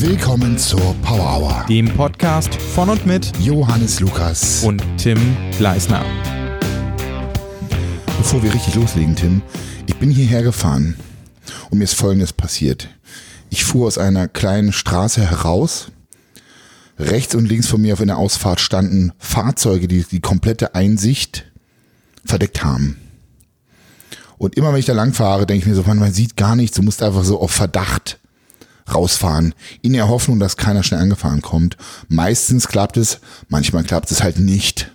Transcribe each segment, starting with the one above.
Willkommen zur Power Hour. dem Podcast von und mit Johannes Lukas. und Tim Gleisner. Bevor wir richtig loslegen, Tim, ich bin hierher gefahren und mir ist Folgendes passiert. Ich fuhr aus einer kleinen Straße heraus. Rechts und links von mir auf einer Ausfahrt standen Fahrzeuge, die die komplette Einsicht verdeckt haben. Und immer wenn ich da lang fahre, denke ich mir so, man, man sieht gar nichts, du musst einfach so auf Verdacht rausfahren, in der Hoffnung, dass keiner schnell angefahren kommt. Meistens klappt es, manchmal klappt es halt nicht.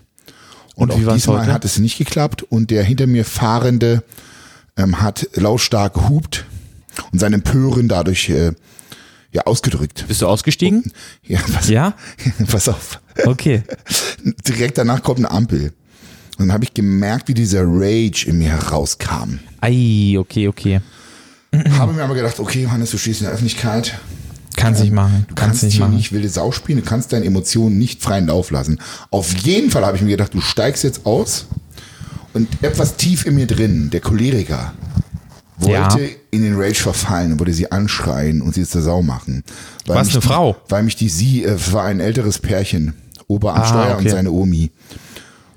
Und, Und wie auch diesmal heute? hat es nicht geklappt und der hinter mir Fahrende ähm, hat lautstark gehupt und sein Empören dadurch äh, ja ausgedrückt. Bist du ausgestiegen? Ja, pass, Ja? pass auf. Okay. Direkt danach kommt eine Ampel. Und dann habe ich gemerkt, wie dieser Rage in mir herauskam. Ei, okay, okay. Habe mir aber gedacht, okay, Johannes, du stehst in der Öffentlichkeit. Kannst nicht machen. Du Kannst kannst nicht machen. nicht wilde Sau spielen, du kannst deine Emotionen nicht freien Lauf lassen. Auf jeden Fall habe ich mir gedacht, du steigst jetzt aus und etwas tief in mir drin, der Choleriker, wollte Ja. in den Rage verfallen und wollte sie anschreien und sie zur Sau machen. Weil Was, mich eine die, Frau? Weil mich die sie, äh, war ein älteres Pärchen, Opa am Ah, Steuer okay. und seine Omi.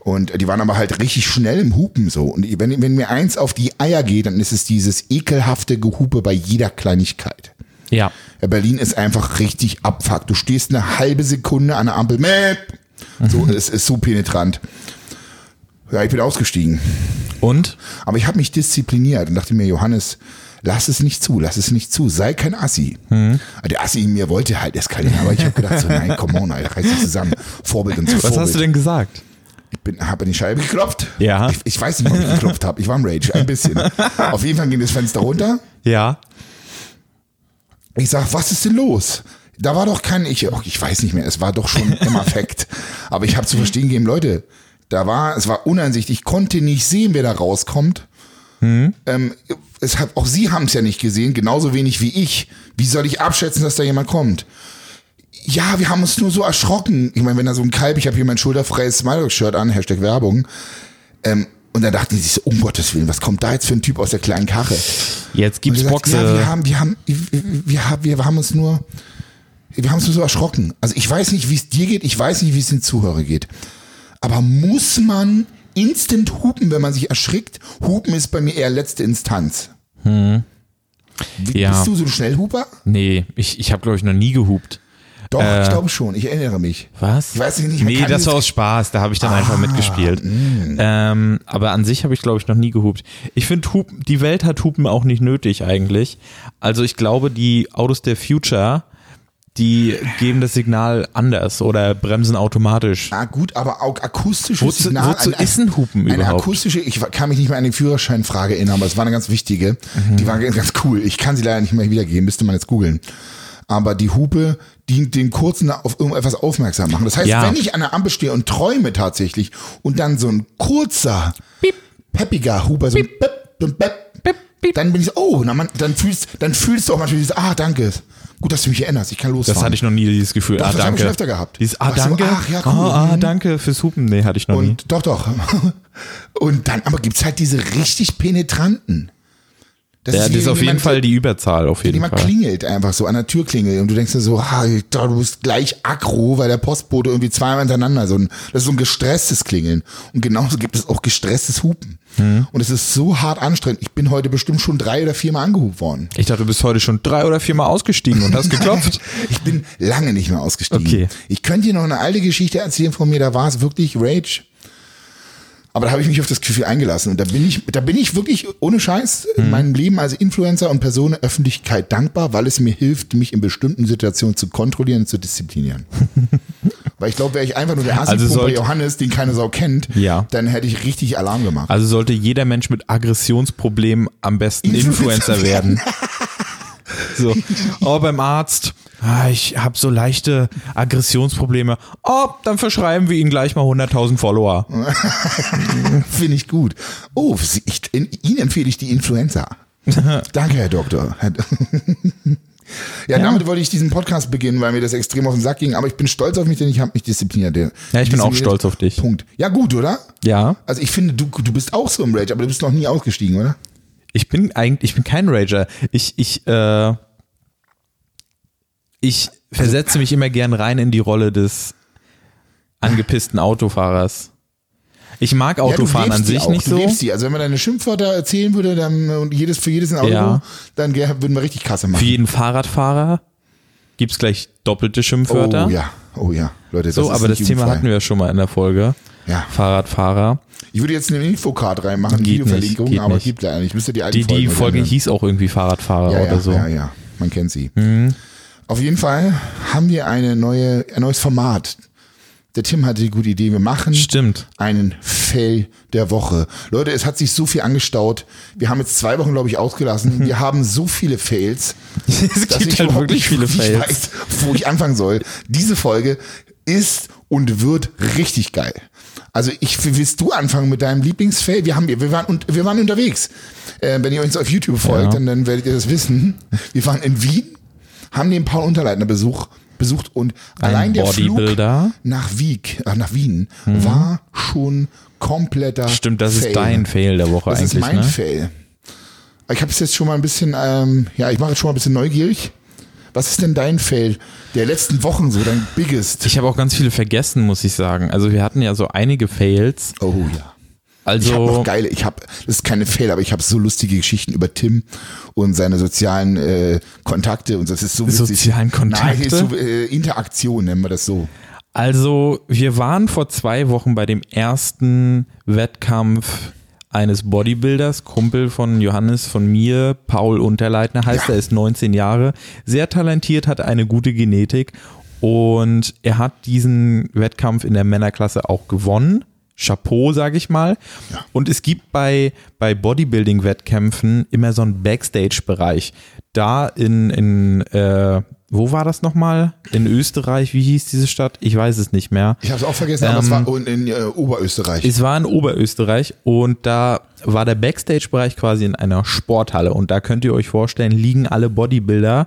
Und die waren aber halt richtig schnell im Hupen so. Und wenn, wenn mir eins auf die Eier geht, dann ist es dieses ekelhafte Gehupe bei jeder Kleinigkeit. Ja. Ja, Berlin ist einfach richtig abfuck. Du stehst eine halbe Sekunde an der Ampel. Mäp. So, es ist so penetrant. Ja, ich bin ausgestiegen. Und? Aber ich habe mich diszipliniert und dachte mir, Johannes, lass es nicht zu, lass es nicht zu, sei kein Assi. Aber Der Assi in mir wollte halt eskalieren, aber ich habe gedacht so, nein, come on, Alter, reiß dich zusammen. Vorbild und so. Was Vorbild. hast du denn gesagt? Ich bin, habe an die Scheibe geklopft. Ja. Ich, ich weiß nicht, ob ich geklopft habe. Ich war im Rage, ein bisschen. Auf jeden Fall ging das Fenster runter. Ja. Ich sag, was ist denn los? Da war doch kein, ich, oh, ich weiß nicht mehr, es war doch schon im Affekt. Aber ich habe zu verstehen gegeben, Leute, da war, es war uneinsichtig, ich konnte nicht sehen, wer da rauskommt. Ähm, es hat, auch Sie haben es ja nicht gesehen, genauso wenig wie ich. Wie soll ich abschätzen, dass da jemand kommt? Ja, wir haben uns nur so erschrocken. Ich meine, wenn da so ein Kalb, ich habe hier mein schulterfreies Smile-Shirt an, Hashtag Werbung. Ähm, und dann dachten sie sich so, um Gottes Willen, was kommt da jetzt für ein Typ aus der kleinen Karre? Jetzt gibt's er sagt, Boxe. Ja, wir haben, wir haben, wir haben, wir haben uns nur, wir haben uns nur so erschrocken. Also ich weiß nicht, wie es dir geht, ich weiß nicht, wie es den Zuhörer geht. Aber muss man instant hupen, wenn man sich erschrickt? Hupen ist bei mir eher letzte Instanz. Wie, Ja. Bist du so ein Schnellhuper? nee, ich, ich habe, glaube ich, noch nie gehupt. Doch, Äh. ich glaube schon. Ich erinnere mich. Was? Ich weiß nicht, Nee, das war aus Spaß. Da habe ich dann einfach mitgespielt. Ähm, aber an sich habe ich, glaube ich, noch nie gehupt. Ich finde, die Welt hat Hupen auch nicht nötig eigentlich. Also ich glaube, die Autos der Future, die geben das Signal anders oder bremsen automatisch. Ah, gut, aber auch akustisches Wozu, Signal. wozu ein- ist ein Hupen Eine überhaupt? akustische, ich kann mich nicht mehr an die Führerscheinfrage erinnern, aber es war eine ganz wichtige. Mhm. Die war ganz cool. Ich kann sie leider nicht mehr wiedergeben, müsste man jetzt googeln. Aber die Hupe dient den kurzen auf irgendetwas aufmerksam machen. Das heißt, Ja. wenn ich an der Ampel stehe und träume tatsächlich und dann so ein kurzer, peppiger Huper, so so ein Pep, dann bin ich so, oh, na man, dann fühlst, dann fühlst du auch manchmal dieses, ah, danke. Gut, dass du mich erinnerst, ich kann losfahren. Das hatte ich noch nie, dieses Gefühl. Doch, ah, das hab ich danke. schon öfter gehabt. Dieses, ah, Ach so, danke. ach, ja, cool. ah, ah, danke fürs Hupen. Nee, hatte ich noch nie. Und doch, doch. Und dann aber gibt's halt diese richtig penetranten. Das Ja, das wie ist auf jeden Fall die Überzahl, auf jeden Jemand Fall. klingelt einfach so an der Tür klingelt und du denkst dir so, ha, du bist gleich aggro, weil der Postbote irgendwie zweimal hintereinander so ein, das ist so ein gestresstes Klingeln. Und genauso gibt es auch gestresstes Hupen. Mhm. Und es ist so hart anstrengend. Ich bin heute bestimmt schon drei oder viermal angehupt worden. Ich dachte, du bist heute schon drei oder viermal ausgestiegen und hast geklopft. Ich bin lange nicht mehr ausgestiegen. Okay. Ich könnte dir noch eine alte Geschichte erzählen von mir, da war es wirklich Rage. Aber da habe ich mich auf das Gefühl eingelassen. Und da bin ich, da bin ich wirklich ohne Scheiß Mhm. in meinem Leben als Influencer und Person der Öffentlichkeit dankbar, weil es mir hilft, mich in bestimmten Situationen zu kontrollieren und zu disziplinieren. weil ich glaube, wäre ich einfach nur der Assi Also sollte- Johannes, den keine Sau kennt, Ja. dann hätte ich richtig Alarm gemacht. Also sollte jeder Mensch mit Aggressionsproblemen am besten Influencer Influencer werden. So, oh, beim Arzt, ah, ich habe so leichte Aggressionsprobleme. Oh, dann verschreiben wir Ihnen gleich mal 100.000 Follower. Finde ich gut. Oh, ich, Ihnen empfehle ich die Influenza. Danke, Herr Doktor. Herr- Ja, damit wollte ich diesen Podcast beginnen, weil mir das extrem auf den Sack ging. Aber ich bin stolz auf mich, denn ich habe mich diszipliniert. Ja, ich bin auch stolz auf dich. Punkt. Ja, gut, oder? Ja, Also ich finde, du, du bist auch so im Rage, aber du bist noch nie ausgestiegen, oder? ich bin eigentlich, ich bin kein Rager. Ich, ich, äh, ich versetze mich immer gern rein in die Rolle des angepissten Autofahrers. Ich mag Autofahren ja, an sich auch. nicht du so. Lebst die. Also wenn man deine Schimpfwörter erzählen würde, dann und jedes für jedes ein Auto, Ja. dann würden wir richtig Kasse Für machen. jeden Fahrradfahrer gibt's gleich doppelte Schimpfwörter. Oh ja, oh ja, Leute, das so, aber das Thema hatten wir schon mal in der Folge. Ja. Fahrradfahrer. Ich würde jetzt eine Infocard reinmachen, Geht Videoverlinkung, nicht, geht aber nicht. gibt leider nicht. Ich müsste die Die, die Folge hören. hieß auch irgendwie Fahrradfahrer ja, oder ja, so. Mhm. Ja, ja, man kennt sie. Auf jeden Fall haben wir eine neue, ein neues Format. Der Tim hatte die gute Idee, wir machen Stimmt. einen Fail der Woche. Leute, es hat sich so viel angestaut. Wir haben jetzt zwei Wochen, glaube ich, ausgelassen. Wir haben so viele Fails. es dass gibt ich halt wirklich viele Fails. weiß, wo ich anfangen soll. Diese Folge ist und wird richtig geil. Also ich willst du anfangen mit deinem Lieblingsfail? Wir haben wir waren und wir waren unterwegs. Äh, wenn ihr uns auf YouTube folgt, Ja. dann, dann werdet ihr das wissen. Wir waren in Wien, haben den Paul Unterleitner Besuch besucht und allein der Flug. Mhm. nach Wieg, äh, nach Wien war schon kompletter Stimmt, das Fail. ist dein Fail der Woche Das eigentlich, ist mein ne? Fail. Ich habe es jetzt schon mal ein bisschen, ähm, ja, ich mache jetzt schon mal ein bisschen neugierig. Was ist denn dein Fail der letzten Wochen so, dein biggest? Ich habe auch ganz viele vergessen, muss ich sagen. Also wir hatten ja so einige Fails. oh ja. Ich habe Also noch geile, ich habe, das ist keine Fail, aber ich habe so lustige Geschichten über Tim und seine sozialen äh, Kontakte und das ist so witzig. Sozialen Kontakte? Nein, so, äh, Interaktion nennen wir das so. Also, wir waren vor zwei Wochen bei dem ersten Wettkampf eines Bodybuilders, Kumpel von Johannes, von mir, Paul Unterleitner heißt Ja. er, ist 19 Jahre, sehr talentiert, hat eine gute Genetik und er hat diesen Wettkampf in der Männerklasse auch gewonnen. Chapeau, sage ich mal. Ja. Und es gibt bei, bei Bodybuilding-Wettkämpfen immer so einen Backstage-Bereich. Da in, in äh, wo war das nochmal? In Österreich, wie hieß diese Stadt? Ich weiß es nicht mehr. Ich habe es auch vergessen, aber es Ähm, war in, in äh, Oberösterreich. Es war in Oberösterreich und da war der Backstage-Bereich quasi in einer Sporthalle und da könnt ihr euch vorstellen, liegen alle Bodybuilder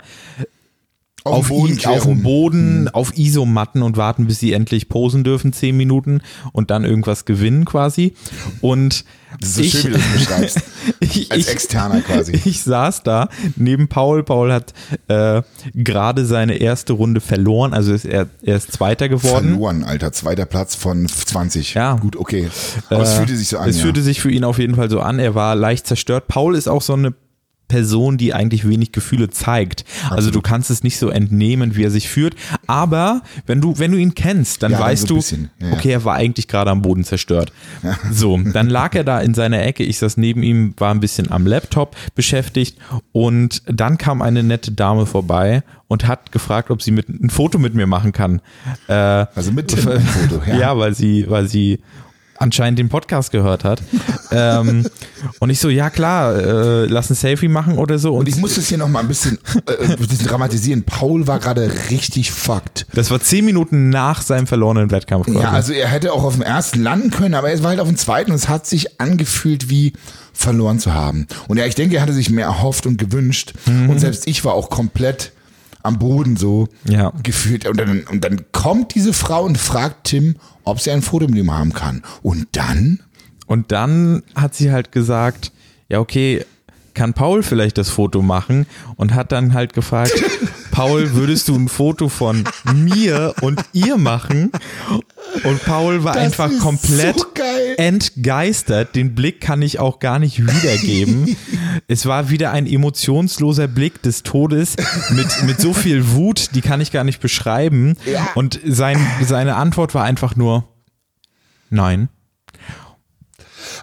auf, dem Boden I- auf dem. Boden, auf Isomatten und warten, bis sie endlich posen dürfen, zehn Minuten und dann irgendwas gewinnen quasi. Und Das ist so ich, schön, wie du das beschreibst. ich, Als Externer quasi. ich saß da neben Paul. Paul hat äh, gerade seine erste Runde verloren, also ist er, er ist Zweiter geworden. Verloren, Alter. Zweiter Platz von 20. Ja. Gut, okay. Aber es Äh, fühlte sich so an. Es ja. fühlte sich für ihn auf jeden Fall so an. Er war leicht zerstört. Paul ist auch so eine Person, die eigentlich wenig Gefühle zeigt. Also du kannst es nicht so entnehmen, wie er sich führt. Aber wenn du, wenn du ihn kennst, dann Ja, dann weißt so ein du. Ja, ja. okay, er war eigentlich gerade am Boden zerstört. So, dann lag er da in seiner Ecke. Ich saß neben ihm, war ein bisschen am Laptop beschäftigt und dann kam eine nette Dame vorbei und hat gefragt, ob sie mit, ein Foto mit mir machen kann. Äh, Also mit Tim ein Foto, ja. ja, weil sie, weil sie anscheinend den Podcast gehört hat. ähm, und ich so, ja klar, äh, lass ein Selfie machen oder so. Und, Und ich muss das hier noch mal ein bisschen, äh, bisschen dramatisieren. Paul war gerade richtig fucked. das war zehn Minuten nach seinem verlorenen Wettkampf. quasi. Ja, also er hätte auch auf dem ersten landen können, aber er war halt auf dem zweiten und es hat sich angefühlt wie verloren zu haben. Und ja, ich denke, er hatte sich mehr erhofft und gewünscht. Mhm. Und selbst ich war auch komplett am Boden so Ja. gefühlt. Und dann, und dann kommt diese Frau und fragt Tim, ob sie ein Foto mit ihm haben kann. Und dann Und dann hat sie halt gesagt, ja okay, kann Paul vielleicht das Foto machen? Und hat dann halt gefragt, Paul, würdest du ein Foto von mir und ihr machen? Und Paul war Das einfach komplett so entgeistert. Den Blick kann ich auch gar nicht wiedergeben. es war wieder ein emotionsloser Blick des Todes mit, mit so viel Wut, die kann ich gar nicht beschreiben. Ja. Und sein, seine Antwort war einfach nur, nein.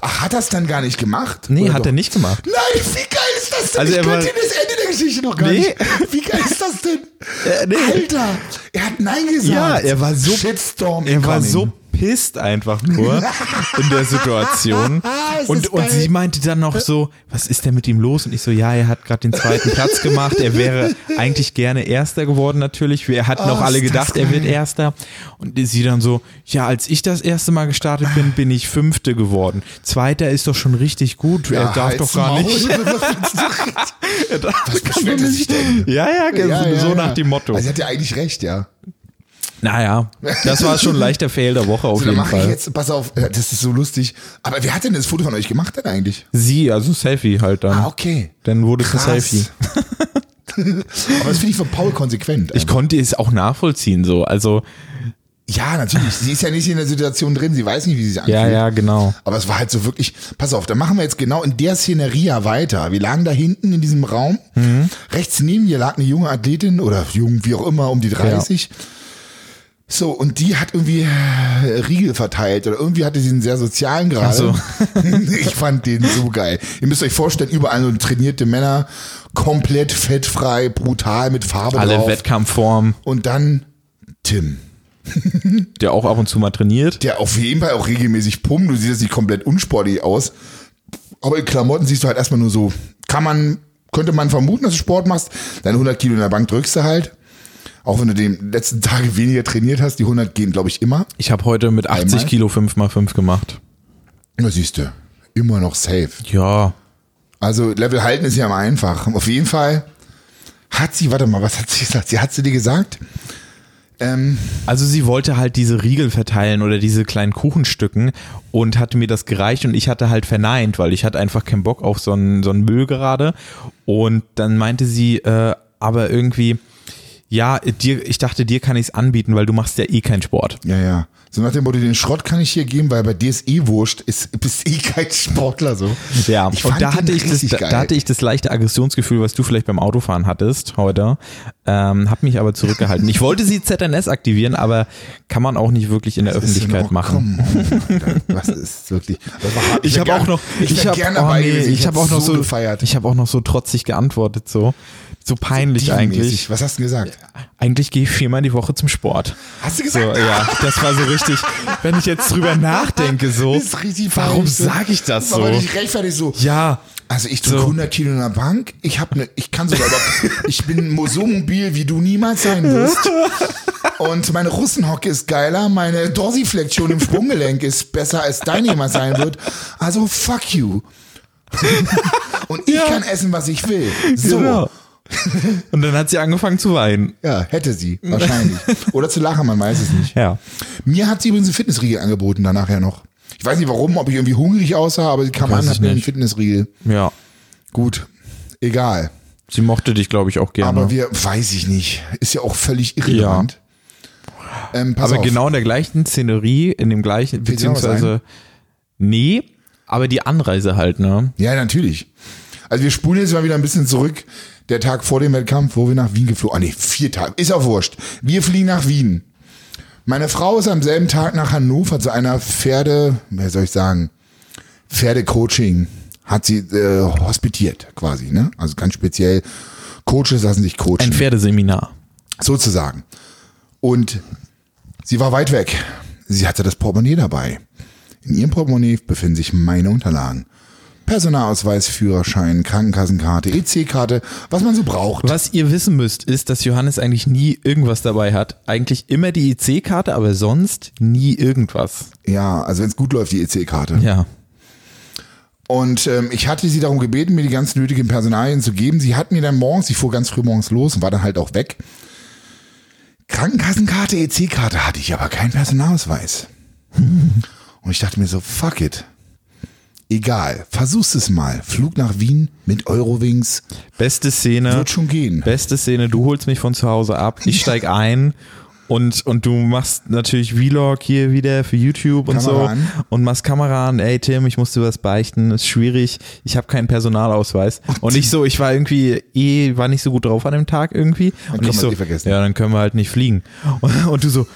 Ach, hat er es dann gar nicht gemacht? Nee, Oder hat doch? er nicht gemacht. Nein, wie geil ist das denn? Also ich er war- könnte das Ende Geschichte noch gar Nee. nicht. Wie geil ist das denn? Äh, nee. Alter, er hat Nein gesagt. Ja, er war so- Shitstorm Er war incoming. so pisst einfach nur in der Situation. Ist Und, und sie meinte dann noch so, was ist denn mit ihm los? Und ich so, ja, er hat gerade den zweiten Platz gemacht. Er wäre eigentlich gerne Erster geworden natürlich. Wir hatten Oh, auch alle gedacht, er wird. Erster. Und sie dann so, ja, als ich das erste Mal gestartet bin, bin ich Fünfte geworden. Zweiter ist doch schon richtig gut. er darf doch gar Maul. nicht. Er darf Was beschwert er nicht. Ja, ja, Ja, so, ja, so ja. nach dem Motto. Also er hat ja eigentlich recht, ja. Naja, das war schon ein leichter Fail der Woche auf So, dann jeden Fall. jetzt, pass auf, äh, das ist so lustig. Aber wer hat denn das Foto von euch gemacht denn eigentlich? Sie, also Selfie halt dann. Ah, okay. Dann wurde es ein. Selfie. Aber das finde ich von Paul konsequent. Ich konnte es auch nachvollziehen, so. Also, ja, natürlich. Sie ist ja nicht in der Situation drin. Sie weiß nicht, wie sie sich anfühlt. ja, ja, genau. Aber es war halt so wirklich, pass auf, da machen wir jetzt genau in der Szenerie ja weiter. Wir lagen da hinten in diesem Raum. Rechts neben ihr lag eine junge Athletin oder jung, wie auch immer, um die 30. So, und die hat irgendwie äh, Riegel verteilt oder irgendwie hatte sie einen sehr sozialen Grad. Ach so. ich fand den so geil. Ihr müsst euch vorstellen, überall so trainierte Männer, komplett fettfrei, brutal mit Farbe Alle drauf. Wettkampfform, Und dann Tim, der auch ab und zu mal trainiert. der auf jeden Fall auch regelmäßig pumpt. Du siehst jetzt nicht komplett unsportlich aus. Aber in Klamotten siehst du halt erstmal nur so, kann man, könnte man vermuten, dass du Sport machst. Deine 100 Kilo in der Bank drückst du halt. Auch wenn du die letzten Tage weniger trainiert hast. Die 100 gehen, glaube ich, immer. Ich habe heute mit 80 Einmal? Kilo 5x5 gemacht. Da siehst du, immer noch safe. Ja, Also Level halten ist ja immer einfach. Auf jeden Fall hat sie, warte mal, was hat sie gesagt? Sie hat sie dir gesagt? Ähm, Also sie wollte halt diese Riegel verteilen oder diese kleinen Kuchenstücken und hatte mir das gereicht und ich hatte halt verneint, weil ich hatte einfach keinen Bock auf so einen, so einen Müll gerade. Und dann meinte sie, äh, aber irgendwie, ja, dir, ich dachte, dir kann ich es anbieten, weil du machst ja eh keinen Sport. ja, ja. So nach dem Motto, den Schrott kann ich hier geben, weil bei dir ist eh wurscht, ist, bist eh kein Sportler so. Ja, ich und da hatte, ich das, da, hatte ich das leichte Aggressionsgefühl, was du vielleicht beim Autofahren hattest heute. Ähm, hab mich aber zurückgehalten. Ich wollte sie ZNS aktivieren, aber kann man auch nicht wirklich in der Das ist Öffentlichkeit machen. Was ist wirklich. War. Ich wär habe auch noch, ich, ich habe oh nee, ich hätte auch noch so, gefeiert. ich habe auch noch so trotzig geantwortet, so, so peinlich Dievenmäßig. eigentlich. Was hast du denn gesagt? Eigentlich gehe ich viermal die Woche zum Sport. Hast du So, gesagt? ja, das war so richtig. Wenn ich jetzt drüber nachdenke, so, warum so. sage ich das so? Aber nicht rechtfertig so. Ja, Also ich drücke So. 100 Kilo in der Bank. Ich habe ne, ich kann sogar, ich bin so mobil, wie du niemals sein wirst. Und meine Russenhocke ist geiler, meine Dorsiflexion im Sprunggelenk ist besser, als dein jemals sein wird. Also fuck you. Und ich kann essen, was ich will. So. Genau. Und dann hat sie angefangen zu weinen. Ja, hätte sie, wahrscheinlich. Oder zu lachen, man weiß es nicht. Ja. Mir hat sie übrigens einen Fitnessriegel angeboten, danach ja noch. Ich weiß nicht warum, ob ich irgendwie hungrig aussah, aber sie kam Weiß an, ich hat mir einen nicht. Fitnessriegel. Ja. Gut, egal. Sie mochte dich, glaube ich, auch gerne. Aber wir, weiß ich nicht. Ist ja auch völlig irrelevant. Ähm, pass aber auf. genau in der gleichen Szenerie, in dem gleichen, Fällt dir noch was beziehungsweise, nee, aber die Anreise halt, ne? Ja, natürlich. Also wir spulen jetzt mal wieder ein bisschen zurück. Der Tag vor dem Wettkampf, wo wir nach Wien geflogen. Ah nee, vier Tage. Ist auch wurscht. Wir fliegen nach Wien. Meine Frau ist am selben Tag nach Hannover zu einer Pferde, wer soll ich sagen, Pferdecoaching hat sie äh, hospitiert quasi, ne? Also ganz speziell Coaches lassen sich coachen. Ein Pferdeseminar. sozusagen. Und sie war weit weg. Sie hatte das Portemonnaie dabei. In ihrem Portemonnaie befinden sich meine Unterlagen. Personalausweis, Führerschein, Krankenkassenkarte, EC-Karte, was man so braucht. Was ihr wissen müsst, ist, dass Johannes eigentlich nie irgendwas dabei hat. Eigentlich immer die IC-Karte, aber sonst nie irgendwas. Ja, also wenn es gut läuft, die EC-Karte. Ja. Und ähm, ich hatte sie darum gebeten, mir die ganz nötigen Personalien zu geben. Sie hat mir dann morgens, ich fuhr ganz früh morgens los und war dann halt auch weg. Krankenkassenkarte, EC-Karte hatte ich, aber keinen Personalausweis. Und ich dachte mir so, fuck it. Egal, versuch's es mal. Flug nach Wien mit Eurowings Beste Szene. wird schon gehen. Beste Szene, du holst mich von zu Hause ab, ich steig ein und, und du machst natürlich Vlog hier wieder für YouTube und Kamera so an. und machst Kamera an, ey Tim, ich musste was beichten, ist schwierig, ich habe keinen Personalausweis. Und ich so, ich war irgendwie eh, war nicht so gut drauf an dem Tag irgendwie. und kann ich so, vergessen. ja, dann können wir halt nicht fliegen. Und, und du so,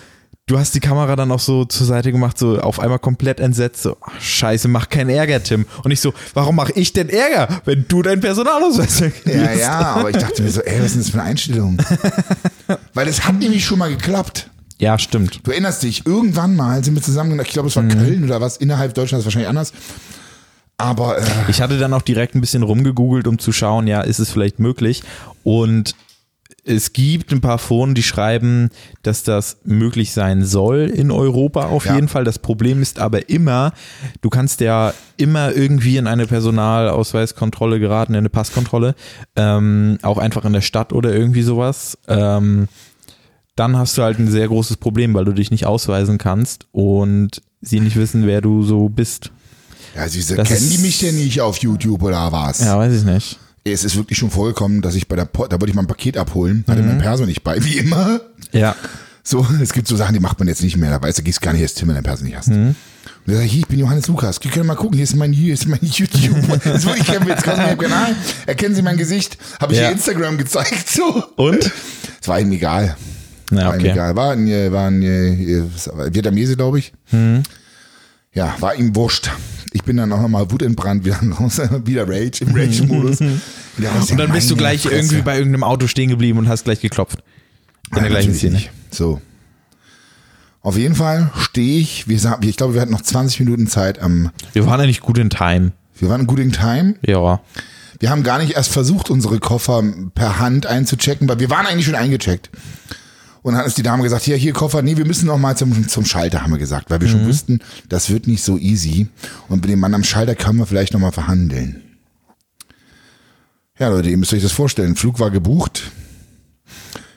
du hast die Kamera dann auch so zur Seite gemacht, so auf einmal komplett entsetzt, so, ach, scheiße, mach keinen Ärger, Tim. Und ich so, warum mache ich denn Ärger, wenn du deinen Personalausweis Ja, ja, aber ich dachte mir so, ey, was ist denn das für eine Einstellung? Weil es hat nämlich schon mal geklappt. Ja, stimmt. Du erinnerst dich, irgendwann mal sind wir zusammen, ich glaube, es war Köln oder was, innerhalb Deutschlands wahrscheinlich anders. Aber äh, Ich hatte dann auch direkt ein bisschen rumgegoogelt, um zu schauen, ja, ist es vielleicht möglich? Und es gibt ein paar Foren, die schreiben, dass das möglich sein soll in Europa auf Ja. jeden Fall. Das Problem ist aber immer, du kannst ja immer irgendwie in eine Personalausweiskontrolle geraten, in eine Passkontrolle, ähm, auch einfach in der Stadt oder irgendwie sowas. Ähm, dann hast du halt ein sehr großes Problem, weil du dich nicht ausweisen kannst und sie nicht wissen, wer du so bist. ja, Das kennen die mich denn nicht auf YouTube oder was? Ja, weiß ich nicht. Es ist wirklich schon vorgekommen, dass ich bei der, po da wollte ich mal ein Paket abholen, hatte mein Perso nicht bei, wie immer. Ja. So, es gibt so Sachen, die macht man jetzt nicht mehr. Da weißt du, gehst gar nicht erst Tim, wenn dein Perso nicht hast. Und dann sag ich, hier, ich bin Johannes Lukas. Wir können mal gucken, hier ist mein, hier ist mein YouTube. Das wirklich, ich jetzt gerade meinem Kanal. Erkennen Sie mein Gesicht? Habe ich Ja. hier Instagram gezeigt, so. Und? Es war ihm egal. Na, War ihm okay. egal. War ein, äh, war ein äh, war- Vietnamese, glaube ich. Ja, war ihm wurscht. Ich bin dann auch nochmal wutentbrannt, wieder raus, wieder Rage, im Rage-Modus. Raus, Und dann bist du gleich Fresse. irgendwie bei irgendeinem Auto stehen geblieben und hast gleich geklopft. In der Nein, gleichen natürlich Szene. nicht. So. Auf jeden Fall stehe ich, wir, ich glaube, wir hatten noch 20 Minuten Zeit am, Wir waren eigentlich gut in Time. wir waren gut in Time. Ja. Wir haben gar nicht erst versucht, unsere Koffer per Hand einzuchecken, weil wir waren eigentlich schon eingecheckt. Und dann hat uns die Dame gesagt, hier, hier Koffer, nee, wir müssen noch mal zum, zum Schalter, haben wir gesagt, weil wir schon wussten, das wird nicht so easy. Und mit dem Mann am Schalter können wir vielleicht noch mal verhandeln. Ja, Leute, ihr müsst euch das vorstellen. Flug war gebucht.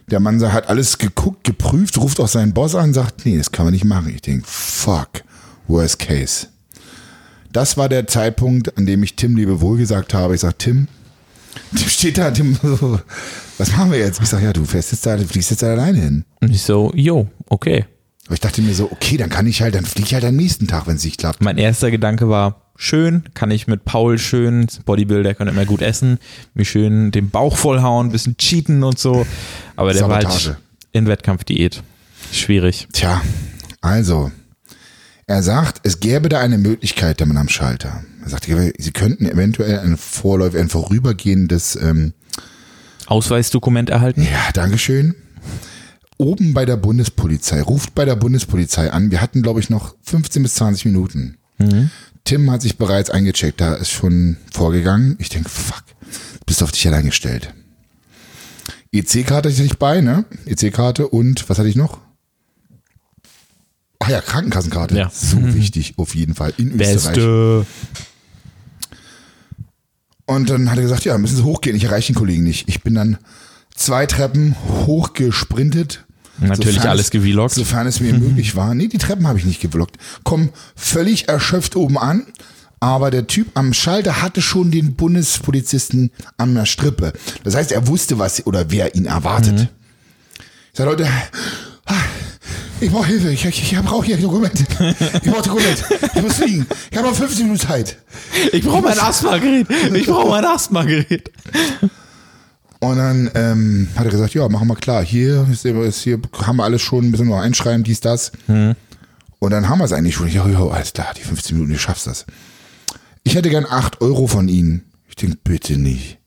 Der Mann hat alles geguckt, geprüft, ruft auch seinen Boss an, sagt, nee, das kann man nicht machen. Ich denke, fuck, worst case. Das war der Zeitpunkt, an dem ich Tim Lebewohl gesagt habe. Ich sag, Tim, Tim steht da, Tim, so, was machen wir jetzt? Ich sag, ja, du fährst jetzt da, du fliegst jetzt da alleine hin. Und ich so, jo, okay. Aber ich dachte mir so, okay, dann kann ich halt, dann fliege ich halt am nächsten Tag, wenn es nicht klappt. Mein erster Gedanke war, schön, kann ich mit Paul schön, Bodybuilder können immer gut essen, mir schön den Bauch vollhauen, bisschen cheaten und so. Aber der war Sabotage. halt in Wettkampfdiät. Schwierig. Tja, also, er sagt, es gäbe da eine Möglichkeit, Mann am Schalter. Er sagt, sie könnten eventuell ein vorläufig, ein vorübergehendes, ähm, Ausweisdokument erhalten? ja, Dankeschön. Oben bei der Bundespolizei, ruft bei der Bundespolizei an. Wir hatten, glaube ich, noch 15 bis 20 Minuten. Tim hat sich bereits eingecheckt, da ist schon vorgegangen. Ich denke, fuck, bist auf dich allein gestellt. EC-Karte hatte ich nicht bei, ne? EC-Karte und was hatte ich noch? Ach ja, Krankenkassenkarte. Ja. So wichtig, auf jeden Fall. In Österreich. Und dann hat er gesagt, ja, müssen Sie hochgehen, ich erreiche den Kollegen nicht. Ich bin dann zwei Treppen hochgesprintet. Natürlich Sofern alles es- gevloggt. Sofern es mir möglich war. Nee, die Treppen habe ich nicht gevloggt. Komm völlig erschöpft oben an. Aber der Typ am Schalter hatte schon den Bundespolizisten an der Strippe. Das heißt, er wusste, was oder wer ihn erwartet. Ich sage, Leute, ich brauche Hilfe. Ich, ich, ich brauche hier Dokumente. Ich brauche Dokumente. Ich muss fliegen. Ich habe noch 15 Minuten Zeit. Ich brauche mein Asthma-Gerät. Ich brauche mein Asthma-Gerät. Und dann ähm, hat er gesagt, ja, machen wir klar. Hier, ist, ist, hier haben wir alles schon, müssen wir noch einschreiben, dies, das. Und dann haben wir es eigentlich schon. Ja, ja, alles klar, die 15 Minuten, du schaffst das. Ich hätte gern 8 Euro von Ihnen. Ich denke, bitte nicht.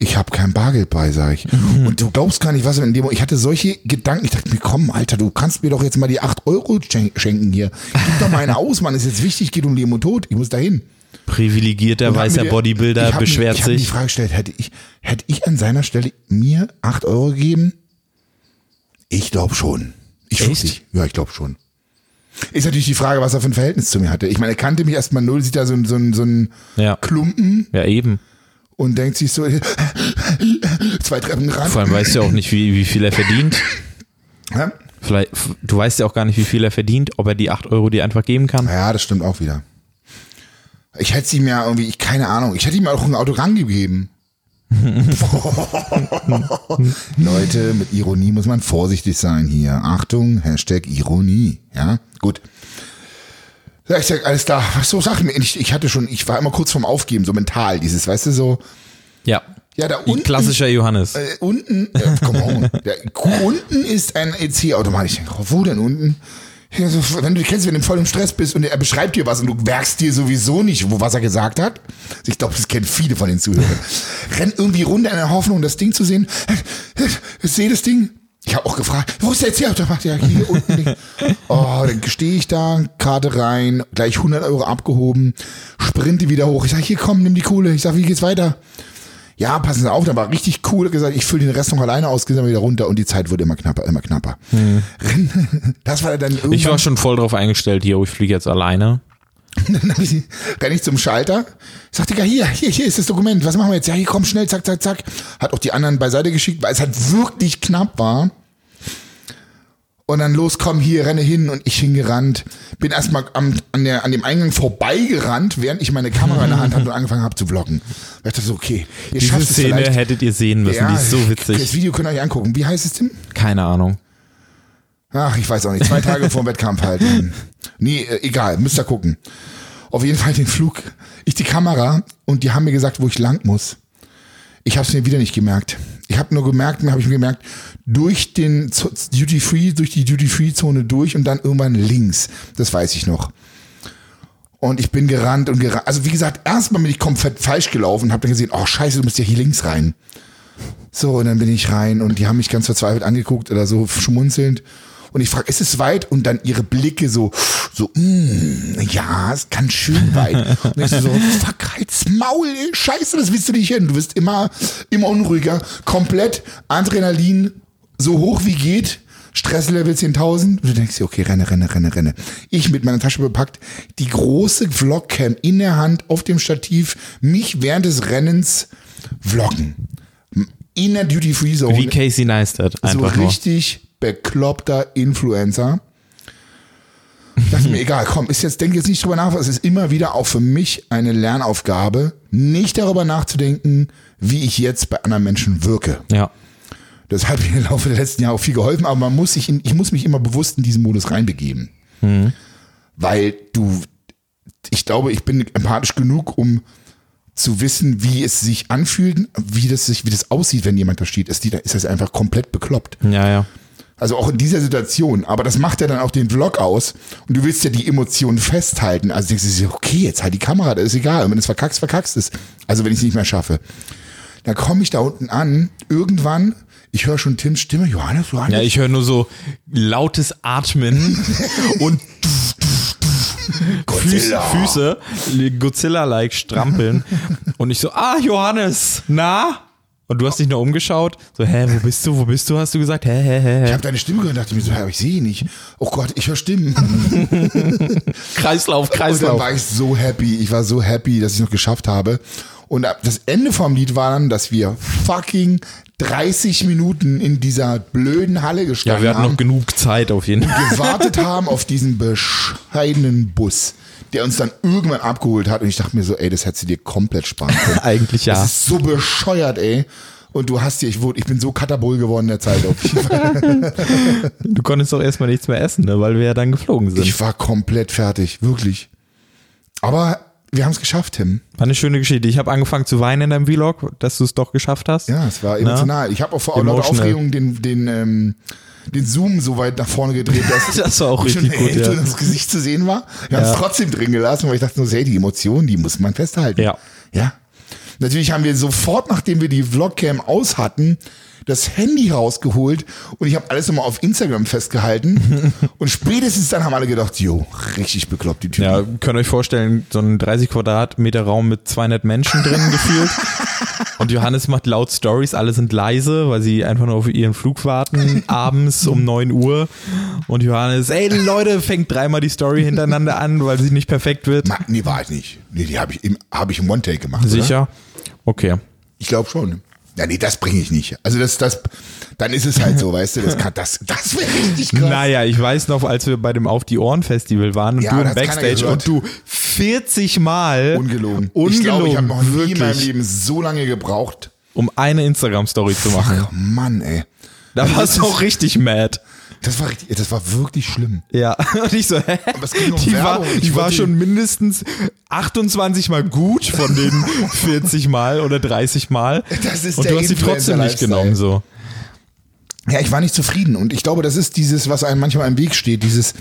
Ich habe kein Bargeld bei, sag ich. Und du glaubst gar nicht, was in dem Moment- Ich hatte solche Gedanken. Ich dachte mir, komm, Alter, du kannst mir doch jetzt mal die 8 Euro schen- schenken hier. Gib doch mal eine aus, Mann. Ist jetzt wichtig, geht um Leben und Tod. Ich muss dahin. Privilegierter weißer mir- Bodybuilder ich beschwert mir, ich hab mir die sich. Frage gestellt, hätte ich, hätte ich an seiner Stelle mir 8 Euro gegeben? Ich glaube schon. Ich Echt? wirklich. Ja, ich glaube schon. Ist natürlich die Frage, was er für ein Verhältnis zu mir hatte. Ich meine, er kannte mich erstmal null, sieht da so, ein- so, so ein Ja. Klumpen Ja, eben. Und denkt sich so, zwei Treppen ran. Vor allem weißt du auch nicht, wie, wie viel er verdient. Ja? Vielleicht, du weißt ja auch gar nicht, wie viel er verdient, ob er die 8 Euro dir einfach geben kann. ja, das stimmt auch wieder. Ich hätte ihm ja irgendwie, ich keine Ahnung, ich hätte ihm auch ein Autogramm gegeben. Leute, mit Ironie muss man vorsichtig sein hier. Achtung, Hashtag Ironie. Ja, gut. Ja, ich sag, alles klar. So mir, ich, ich hatte schon, ich war immer kurz vorm Aufgeben, so mental, dieses, weißt du, so, Ja. ja, da unten. Klassischer Johannes. Äh, unten, äh, come on, der, unten ist ein EC-Automat. Ich denke, oh, wo denn unten? Ja, so, wenn du kennst, wenn du voll im Stress bist und er beschreibt dir was und du merkst dir sowieso nicht, wo was er gesagt hat. Ich glaube, das kennen viele von den Zuhörern. Renn irgendwie runter in der Hoffnung, das Ding zu sehen. Ich sehe das Ding. Ich habe auch gefragt, wo ist der EC-Automat? Ja, hier unten. Oh, dann stehe ich da, Karte rein, gleich 100 Euro abgehoben, sprinte wieder hoch. Ich sage, hier komm, nimm die Kohle. Ich sage, wie geht's weiter? Ja, passen Sie auf, da war richtig cool. Gesagt, ich fülle den Rest noch alleine aus, gehen wir wieder runter und die Zeit wird immer knapper, immer knapper. Das war dann irgendwann. Ich war schon voll drauf eingestellt, yo, ich fliege jetzt alleine. dann ich, renn ich zum Schalter. Ich sagte, hier, hier, hier ist das Dokument. Was machen wir jetzt? Ja, hier komm schnell, zack, zack, zack. Hat auch die anderen beiseite geschickt, weil es halt wirklich knapp war. Und dann los, komm hier, renne hin und ich hingerannt. Bin erstmal am, an, der, an dem Eingang vorbeigerannt, während ich meine Kamera in der Hand hatte und angefangen habe zu vloggen. Ich dachte so, okay, ihr Diese schafft es Szene vielleicht. hättet ihr sehen müssen, die ist so Das witzig. Video könnt ihr euch angucken. Wie heißt es, Tim? Keine Ahnung. Ach, ich weiß auch nicht. Zwei Tage vor dem Wettkampf halt. Nee, äh, egal, müsst ihr gucken. Auf jeden Fall den Flug. Ich die Kamera und die haben mir gesagt, wo ich lang muss. Ich habe es mir wieder nicht gemerkt. Ich habe nur gemerkt, mir habe ich gemerkt, durch den Duty Free, durch die Duty Free Zone durch und dann irgendwann links. Das weiß ich noch. Und ich bin gerannt und gerannt. Also wie gesagt, erstmal bin ich komplett falsch gelaufen und habe dann gesehen, oh scheiße, du musst ja hier links rein. So, und dann bin ich rein und die haben mich ganz verzweifelt angeguckt oder so schmunzelnd. Und ich frage, ist es weit? Und dann ihre Blicke so, so, mm, ja, ist ganz schön weit. Und ich so, fuck, halt's Maul, ey, scheiße, das willst du nicht hin. Du wirst immer, immer unruhiger, komplett Adrenalin so hoch wie geht, Stresslevel 10.000. Und du denkst dir, okay, renne, renne, renne, renne. Ich mit meiner Tasche bepackt, die große Vlogcam in der Hand auf dem Stativ, mich während des Rennens vloggen. In der Duty-Free-Zone Wie Casey Neistat. so Einfach nur. richtig bekloppter Influencer. Dachte mir, egal, komm, ist jetzt, denk jetzt nicht drüber nach, es ist immer wieder auch für mich eine Lernaufgabe, nicht darüber nachzudenken, wie ich jetzt bei anderen Menschen wirke. Ja. Das hat mir im Laufe der letzten Jahre auch viel geholfen, aber man muss sich in, ich muss mich immer bewusst in diesen Modus reinbegeben. Weil du, ich glaube, ich bin empathisch genug, um zu wissen, wie es sich anfühlt, wie das sich, wie das aussieht, wenn jemand da steht. Ist, die, ist das einfach komplett bekloppt. Ja, ja. Also auch in dieser Situation. Aber das macht ja dann auch den Vlog aus. Und du willst ja die Emotionen festhalten. Also denkst du dir, okay, jetzt halt die Kamera, das ist egal. Und wenn es verkackst, verkackst es. Also wenn ich es nicht mehr schaffe. Dann komme ich da unten an, irgendwann, ich höre schon Tims Stimme, Johannes, Johannes. Ja, ich höre nur so lautes Atmen und Füße, Godzilla. Füße Godzilla-like strampeln. Und ich so, ah, Johannes, na? Und du hast dich noch umgeschaut. So, hä, wo bist du, wo bist du, hast du gesagt? Hä, hä, hä, Ich hä. habe deine Stimme gehört und dachte mir so, ja, aber ich sehe ihn nicht. Oh Gott, ich höre Stimmen. Kreislauf, Und dann Kreislauf. war ich so happy. Ich war so happy, dass ich noch geschafft habe. Und das Ende vom Lied war dann, dass wir fucking 30 Minuten in dieser blöden Halle Ja, gestanden wir hatten haben. noch genug Zeit auf jeden Fall. gewartet haben auf diesen bescheidenen Bus, der uns dann irgendwann abgeholt hat. Und ich dachte mir so, ey, das hättest du dir komplett sparen können. Eigentlich ja. Das ist so bescheuert, ey. Und du hast dir, ich, wurde, ich bin so katabol geworden in der Zeit. Auf jeden Fall. Du konntest doch erstmal nichts mehr essen, ne, weil wir ja dann geflogen sind. Ich war komplett fertig, wirklich. Aber wir haben es geschafft, Tim. War eine schöne Geschichte. Ich habe angefangen zu weinen in deinem Vlog, dass du es doch geschafft hast. Ja, es war emotional. Ich habe auch vor lauter. Aufregung den, den, ähm, den Zoom so weit nach vorne gedreht, dass Das war auch richtig gut, Hälfte ja. das Gesicht zu sehen war. Wir haben Ja. es trotzdem drin gelassen, weil ich dachte nur, hey, die Emotionen, die muss man festhalten. Ja. Ja. Natürlich haben wir sofort, nachdem wir die Vlogcam aus hatten, das Handy rausgeholt und ich habe alles nochmal auf Instagram festgehalten. und spätestens dann haben alle gedacht, jo, richtig bekloppt die Typen. Ja, könnt ihr euch vorstellen, so ein 30 Quadratmeter Raum mit 200 Menschen drin gefühlt. Und Johannes macht laut Stories, alle sind leise, weil sie einfach nur auf ihren Flug warten, abends um 9 Uhr. Und Johannes, ey Leute, fängt dreimal die Story hintereinander an, weil sie nicht perfekt wird. Nee, war ich nicht. Nee, die habe ich, im- hab ich im One-Take gemacht. Oder? Sicher? Okay. Ich glaube schon. Ja, nee, das bringe ich nicht. Also das, das, dann ist es halt so, weißt du, das kann, das, das wäre richtig krass. Naja, ich weiß noch, als wir bei dem Auf die Ohren Festival waren und Ja, du im Backstage und du 40 Mal Ungelogen. ungelogen ich glaube, ich habe noch nie wirklich, in meinem Leben so lange gebraucht. um eine Instagram-Story zu machen. Ach Mann, ey. Da warst du auch richtig mad. Das war richtig, das war wirklich schlimm. Ja, und ich so, hä? Aber es ging um die war, Werbung. Ich die war schon mindestens 28 Mal gut von den 40 Mal oder 30 Mal. Das ist und der du hast sie trotzdem nicht genommen, so. Ja, ich war nicht zufrieden und ich glaube, das ist dieses, was einem manchmal im Weg steht, dieses,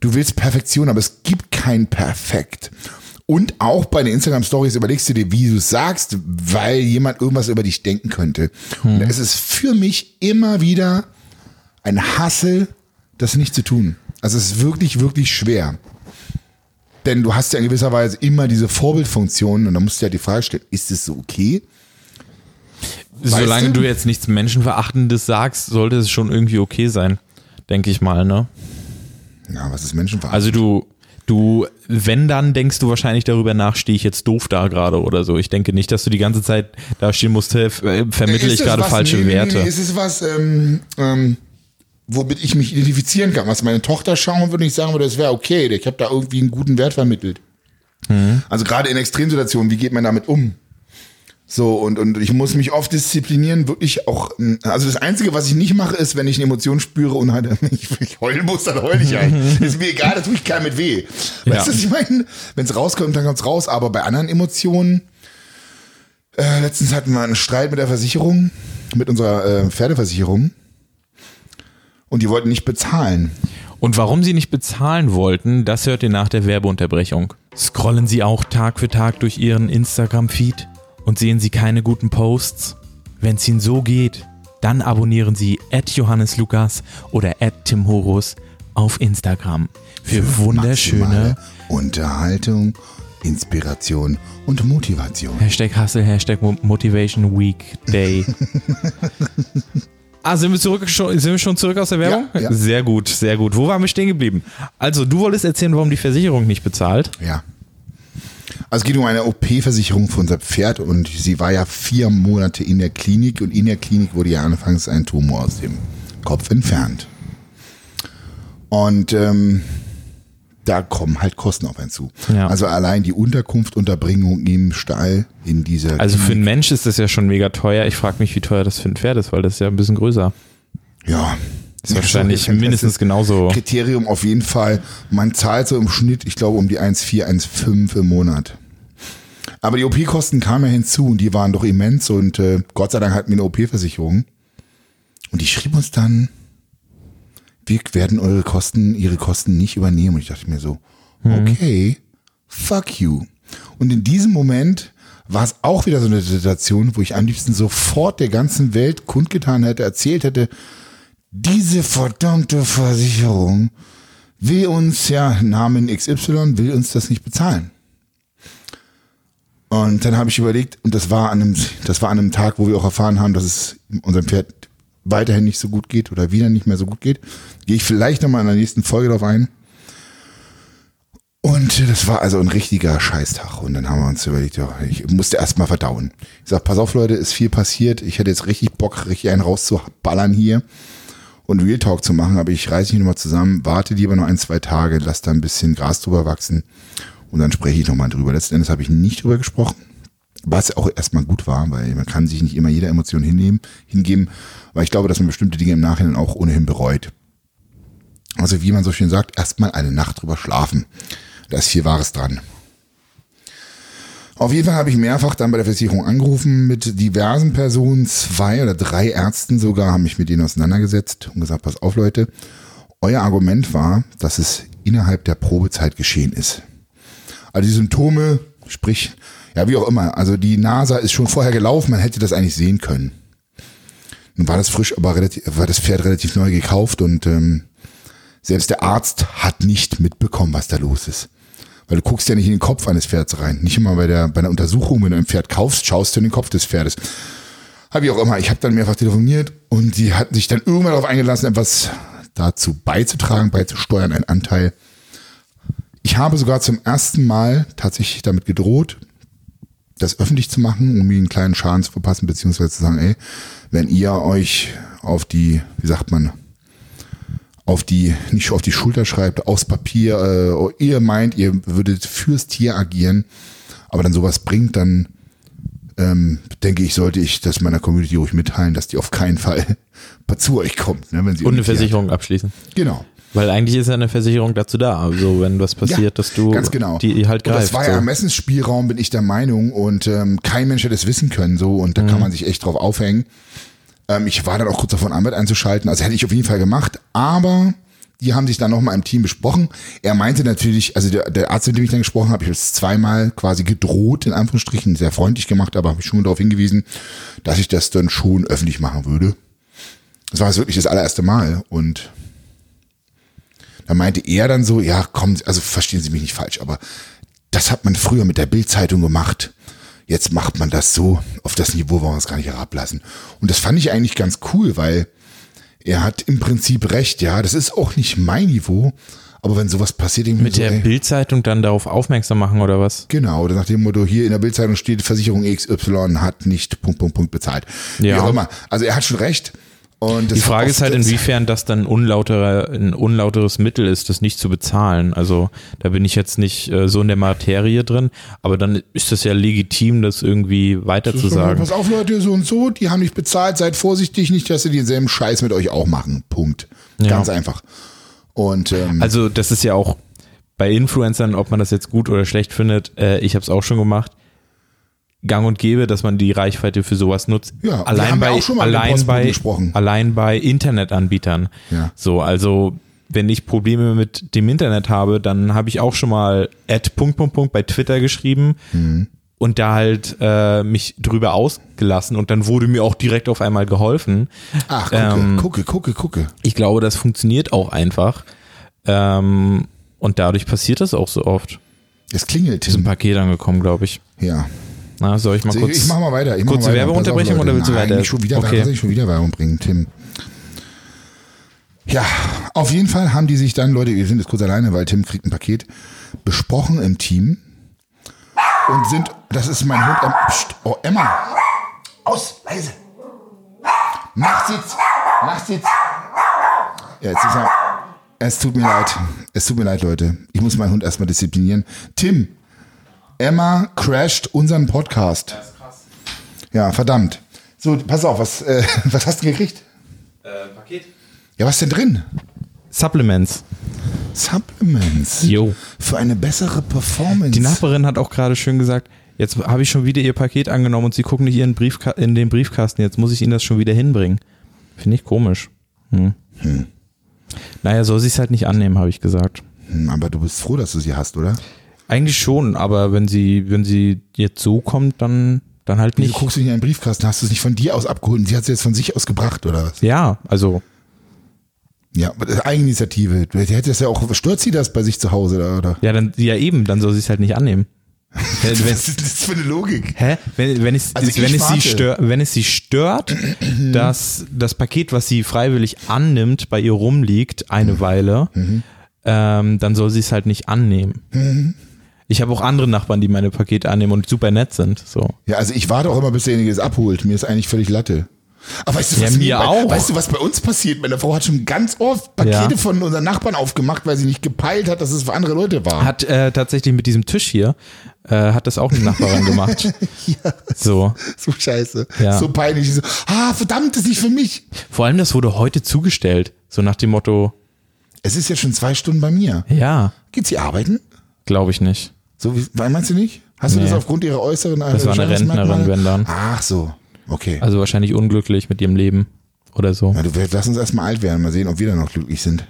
du willst Perfektion, aber es gibt kein Perfekt. Und auch bei den Instagram Stories überlegst du dir, wie du es sagst, weil jemand irgendwas über dich denken könnte. Und es ist für mich immer wieder ein Hassel, das nicht zu tun. Also es ist wirklich, wirklich schwer. Denn du hast ja in gewisser Weise immer diese Vorbildfunktion und da musst du ja die Frage stellen, ist es so okay? Solange du? du jetzt nichts Menschenverachtendes sagst, sollte es schon irgendwie okay sein. Denke ich mal, ne? Ja, was ist Menschenverachtend? Also du, du, wenn dann denkst du wahrscheinlich darüber nach, stehe ich jetzt doof da gerade oder so. Ich denke nicht, dass du die ganze Zeit da stehen musst, äh, vermittle ich gerade was- falsche nee, nee, Werte. Nee, ist es was, ähm, ähm, womit ich mich identifizieren kann. Was meine Tochter schauen würde, ich sagen würde, das wäre okay. Ich habe da irgendwie einen guten Wert vermittelt. Also gerade in Extremsituationen, wie geht man damit um? So, und, und ich muss mich oft disziplinieren, wirklich auch, also das Einzige, was ich nicht mache, ist, wenn ich eine Emotion spüre und halt, ich, ich heulen muss, dann heul ich halt. ist mir egal, da tue ich keinem mit weh. Ja. Weißt du, was ich meine? Wenn es rauskommt, dann kommt's raus, aber bei anderen Emotionen, äh, letztens hatten wir einen Streit mit der Versicherung, mit unserer äh, Pferdeversicherung. Und die wollten nicht bezahlen. Und warum sie nicht bezahlen wollten, das hört ihr nach der Werbeunterbrechung. Scrollen Sie auch Tag für Tag durch Ihren Instagram-Feed und sehen Sie keine guten Posts? Wenn es Ihnen so geht, dann abonnieren Sie Johannes Lukas oder Tim Horus auf Instagram für wunderschöne Maximale Unterhaltung, Inspiration und Motivation. Hashtag Hustle, Hashtag Mo- Motivation Weekday. ah, sind wir, zurück, schon, sind wir schon zurück aus der Werbung? Ja, ja. Sehr gut, sehr gut. Wo waren wir stehen geblieben? Also, du wolltest erzählen, warum die Versicherung nicht bezahlt. Ja. Also es geht um eine OP-Versicherung für unser Pferd und sie war ja vier Monate in der Klinik und in der Klinik wurde ja anfangs ein Tumor aus dem Kopf entfernt. Und ähm, da kommen halt Kosten auf einen zu. Ja. Also allein die Unterkunft, Unterbringung im Stall in dieser Also für einen Klinik. Mensch ist das ja schon mega teuer. Ich frage mich, wie teuer das für ein Pferd ist, weil das ist ja ein bisschen größer. ja, Ist wahrscheinlich Also, mindestens genauso. Kriterium auf jeden Fall. Man zahlt so im Schnitt, ich glaube, um die 1,4, 1,5 im Monat. Aber die OP-Kosten kamen ja hinzu und die waren doch immens und äh, Gott sei Dank hatten wir eine OP-Versicherung. Und die schrieb uns dann, wir werden eure Kosten, ihre Kosten nicht übernehmen. Und ich dachte mir so, okay, fuck you. Und in diesem Moment war es auch wieder so eine Situation, wo ich am liebsten sofort der ganzen Welt kundgetan hätte, erzählt hätte, diese verdammte Versicherung will uns ja Namen XY, will uns das nicht bezahlen. Und dann habe ich überlegt, und das war an einem, das war an einem Tag, wo wir auch erfahren haben, dass es unserem Pferd weiterhin nicht so gut geht oder wieder nicht mehr so gut geht. Gehe ich vielleicht nochmal in der nächsten Folge darauf ein. Und das war also ein richtiger Scheißtag. Und dann haben wir uns überlegt, ja, ich musste erst mal verdauen. Ich sag, pass auf, Leute, ist viel passiert. Ich hätte jetzt richtig Bock, richtig einen rauszuballern hier und Real Talk zu machen, aber ich reiße mich nochmal zusammen, warte lieber noch ein, zwei Tage, lass da ein bisschen Gras drüber wachsen und dann spreche ich nochmal drüber. Letzten Endes habe ich nicht drüber gesprochen, was auch erstmal gut war, weil man kann sich nicht immer jeder Emotion hinnehmen, hingeben, weil ich glaube, dass man bestimmte Dinge im Nachhinein auch ohnehin bereut. Also wie man so schön sagt, erstmal eine Nacht drüber schlafen. Da ist viel Wahres dran. Auf jeden Fall habe ich mehrfach dann bei der Versicherung angerufen mit diversen Personen, zwei oder drei Ärzten sogar, haben mich mit denen auseinandergesetzt und gesagt, pass auf Leute, euer Argument war, dass es innerhalb der Probezeit geschehen ist. Also die Symptome, sprich, ja wie auch immer, also die NASA ist schon vorher gelaufen, man hätte das eigentlich sehen können. Nun war das frisch, aber relativ, war das Pferd relativ neu gekauft und ähm, selbst der Arzt hat nicht mitbekommen, was da los ist. Weil du guckst ja nicht in den Kopf eines Pferds rein. Nicht immer bei der, bei der Untersuchung, wenn du ein Pferd kaufst, schaust du in den Kopf des Pferdes. Habe ich auch immer. Ich habe dann mehrfach telefoniert und sie hatten sich dann irgendwann darauf eingelassen, etwas dazu beizutragen, beizusteuern, einen Anteil. Ich habe sogar zum ersten Mal tatsächlich damit gedroht, das öffentlich zu machen, um ihnen einen kleinen Schaden zu verpassen, beziehungsweise zu sagen, ey, wenn ihr euch auf die, wie sagt man, auf die, nicht auf die Schulter schreibt, aufs Papier, äh, ihr meint, ihr würdet fürs Tier agieren, aber dann sowas bringt, dann ähm, denke ich, sollte ich das meiner Community ruhig mitteilen, dass die auf keinen Fall zu euch kommt. Ne, wenn sie Und eine Versicherung abschließen. Hat. Genau. Weil eigentlich ist ja eine Versicherung dazu da. Also wenn was passiert, Ja, dass du ganz genau. die halt Und greift. das war ja so. Ermessensspielraum, bin ich der Meinung. Und ähm, kein Mensch hätte es wissen können. so Und da Mhm. kann man sich echt drauf aufhängen. Ähm, ich war dann auch kurz davon, Anwalt einzuschalten. Also hätte ich auf jeden Fall gemacht. Aber die haben sich dann nochmal im Team besprochen. Er meinte natürlich, also der, der Arzt, mit dem ich dann gesprochen habe, ich habe es zweimal quasi gedroht, in Anführungsstrichen, sehr freundlich gemacht, aber habe ich schon darauf hingewiesen, dass ich das dann schon öffentlich machen würde. Das war jetzt wirklich das allererste Mal. Und da meinte er dann so, ja, komm, also verstehen Sie mich nicht falsch, aber das hat man früher mit der Bildzeitung gemacht. Jetzt macht man das so, auf das Niveau wollen wir es gar nicht herablassen. Und das fand ich eigentlich ganz cool, weil er hat im Prinzip recht, ja, das ist auch nicht mein Niveau, aber wenn sowas passiert, irgendwie Mit so, der Bildzeitung dann darauf aufmerksam machen oder was? Genau, oder nach dem Motto, hier in der Bildzeitung steht, Versicherung XY hat nicht Punkt, Punkt, Punkt bezahlt. Wie Ja. auch immer. Also er hat schon recht. Die Frage ist halt, inwiefern das dann unlauterer, ein unlauteres Mittel ist, das nicht zu bezahlen. Also da bin ich jetzt nicht äh, so in der Materie drin, aber dann ist das ja legitim, das irgendwie weiter zu sagen. Pass auf, Leute, so und so, die haben nicht bezahlt, seid vorsichtig, nicht, dass sie denselben Scheiß mit euch auch machen. Punkt. Ganz einfach. Und ähm, Also das ist ja auch bei Influencern, ob man das jetzt gut oder schlecht findet, äh, ich habe es auch schon gemacht, gang und gäbe, dass man die Reichweite für sowas nutzt. Ja, allein ja bei, auch schon mal allein bei, allein bei Internetanbietern. Ja. So, also wenn ich Probleme mit dem Internet habe, dann habe ich auch schon mal at Punkt, Punkt, Punkt bei Twitter geschrieben Mhm. und da halt äh, mich drüber ausgelassen und dann wurde mir auch direkt auf einmal geholfen. ach, gucke, ähm, gucke, gucke, gucke. Ich glaube, das funktioniert auch einfach. Ähm, und dadurch passiert das auch so oft. Es klingelt, Ist ein. Paket angekommen, glaube ich. Ja. Na, soll ich mal Ich, kurz. ich mach mal weiter. Ich kurze. Werbeunterbrechung oder willst du Nein, weiter? Nicht schon wieder, Okay. nicht schon wieder Werbung bringen, Tim. Ja, auf jeden Fall haben die sich dann, Leute, wir sind jetzt kurz alleine, weil Tim kriegt ein Paket, besprochen im Team und sind, das ist mein Hund, ähm, pst, oh Emma, aus, leise, mach Sitz, mach Sitz. Ja, jetzt ist er, es tut mir leid, es tut mir leid, Leute, ich muss meinen Hund erstmal disziplinieren. Tim, Emma crasht unseren Podcast. Ja, verdammt. So, pass auf, was, äh, was hast du gekriegt? Paket. Ja, was denn drin? Supplements. Supplements. Jo. Für eine bessere Performance. Die Nachbarin hat auch gerade schön gesagt, jetzt habe ich schon wieder ihr Paket angenommen und sie gucken nicht ihren Briefka in den Briefkasten, jetzt muss ich ihnen das schon wieder hinbringen. Finde ich komisch. Hm. Naja, soll sie es halt nicht annehmen, habe ich gesagt. Hm, Aber du bist froh, dass du sie hast, oder? Eigentlich schon, aber wenn sie, wenn sie jetzt so kommt, dann, dann halt nicht. guckst du nicht in den Briefkasten? Hast du es nicht von dir aus abgeholt? und Sie hat es jetzt von sich aus gebracht, oder was? Ja, also Ja, das Eigeninitiative. Du hättest ja auch, stört sie das bei sich zu Hause, oder? Ja, dann ja eben, dann soll sie es halt nicht annehmen. Wenn, Was ist das für eine Logik? hä? Wenn, wenn, es, Also wenn, es sie stört, wenn es sie stört, dass das Paket, was sie freiwillig annimmt, bei ihr rumliegt eine Mhm. Weile, ähm, dann soll sie es halt nicht annehmen. Mhm. Ich habe auch andere Nachbarn, die meine Pakete annehmen und super nett sind. So. Ja, also ich warte auch immer, bis derjenige es abholt. Mir ist eigentlich völlig Latte. Aber weißt du, Ja, was mir bei, auch. Weißt du, was bei uns passiert? Meine Frau hat schon ganz oft Pakete Ja. von unseren Nachbarn aufgemacht, weil sie nicht gepeilt hat, dass es für andere Leute war. Hat äh, tatsächlich mit diesem Tisch hier, äh, hat das auch eine Nachbarin gemacht. So. So scheiße. Ja. So peinlich. Ich So, ah, verdammt, das ist nicht für mich. Vor allem, das wurde heute zugestellt. So nach dem Motto, Es ist ja schon zwei Stunden bei mir. ja, Geht sie arbeiten? glaube ich nicht. So wie, weil meinst du nicht? Hast du Nee. das aufgrund ihrer äußeren Das war eine Rentnerin, wenn dann. Ach so. Okay. Also wahrscheinlich unglücklich mit ihrem Leben oder so. Na, du, lass uns erstmal alt werden, mal sehen, ob wir dann noch glücklich sind.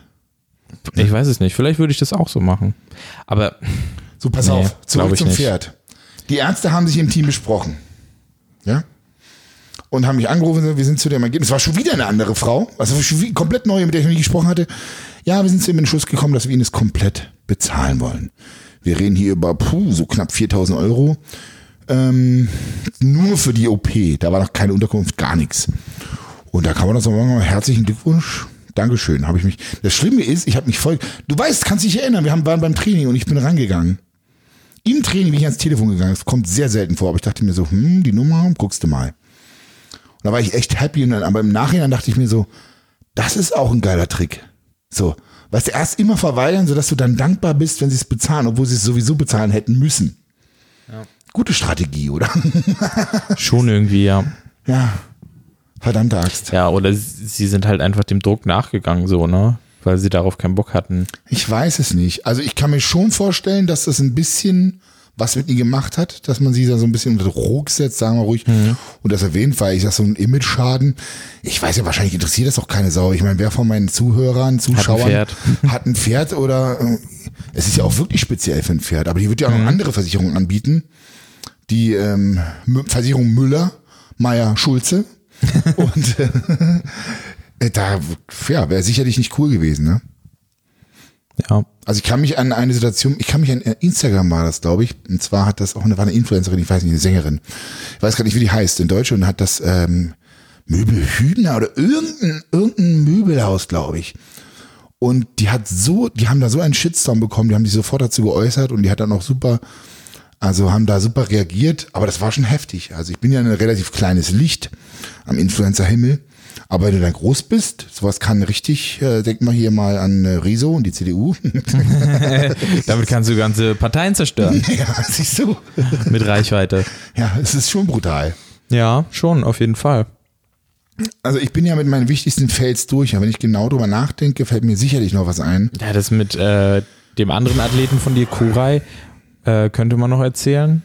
Ich weiß es nicht. Vielleicht würde ich das auch so machen. Aber So, pass Nee, auf, zurück zum nicht. Pferd. Die Ärzte haben sich im Team besprochen. Ja? Und haben mich angerufen und gesagt, wir sind zu dem Ergebnis. Es war schon wieder eine andere Frau, also komplett neue, mit der ich noch nie gesprochen hatte. Ja, wir sind zu dem Entschluss gekommen, dass wir ihnen es komplett bezahlen wollen. Wir reden hier über puh, so knapp 4000 Euro. Ähm, nur für die OP. Da war noch keine Unterkunft, gar nichts. Und da kann man das auch sagen, herzlichen Glückwunsch. Dankeschön, habe ich mich. Das Schlimme ist, ich habe mich voll. Du weißt, kannst dich erinnern, wir haben, waren beim Training und ich bin rangegangen. Im Training bin ich ans Telefon gegangen. Das kommt sehr selten vor, aber ich dachte mir so, hm, die Nummer, guckst du mal. Und da war ich echt happy, und dann, aber im Nachhinein dachte ich mir so, das ist auch ein geiler Trick. So, weißt du, erst immer verweigern, sodass du dann dankbar bist, wenn sie es bezahlen, obwohl sie es sowieso bezahlen hätten müssen. Gute Strategie, oder? schon irgendwie, ja. ja. Verdammte Axt. Ja, oder sie sind halt einfach dem Druck nachgegangen, so, ne? Weil sie darauf keinen Bock hatten. Ich weiß es nicht. Also ich kann mir schon vorstellen, dass das ein bisschen was mit ihr gemacht hat, dass man sie da so ein bisschen unter Druck setzt, sagen wir ruhig, und das erwähnt, weil ich sag so ein Image-Schaden. Ich weiß ja, wahrscheinlich interessiert das auch keine Sau. Ich meine, wer von meinen Zuhörern, Zuschauern Pferd. hat ein Pferd oder äh, es ist ja auch wirklich speziell für ein Pferd, aber die wird ja auch noch andere Versicherungen anbieten. Die ähm, Versicherung Müller, Meier, Schulze. und äh, da ja, wäre sicherlich nicht cool gewesen, ne? Ja. Also ich kann mich an eine Situation, ich kann mich an äh, Instagram war das, glaube ich. Und zwar hat das auch eine, war eine Influencerin, ich weiß nicht, eine Sängerin. Ich weiß gar nicht, wie die heißt in Deutsch und hat das ähm, Möbelhübner oder irgendein, irgendein Möbelhaus, glaube ich. Und die hat so, die haben da so einen Shitstorm bekommen, die haben sich sofort dazu geäußert und die hat dann auch super, also haben da super reagiert, aber das war schon heftig. Also ich bin ja ein relativ kleines Licht am Influencer-Himmel Aber wenn du dann groß bist, sowas kann richtig, äh, denk mal hier mal an äh, Riso und die CDU. Damit kannst du ganze Parteien zerstören ja, siehst du. mit Reichweite. Ja, es ist schon brutal. Ja, schon, auf jeden Fall. Also ich bin ja mit meinen wichtigsten Fails durch, aber wenn ich genau drüber nachdenke, fällt mir sicherlich noch was ein. Ja, das mit äh, dem anderen Athleten von dir, Kurai, äh, könnte man noch erzählen.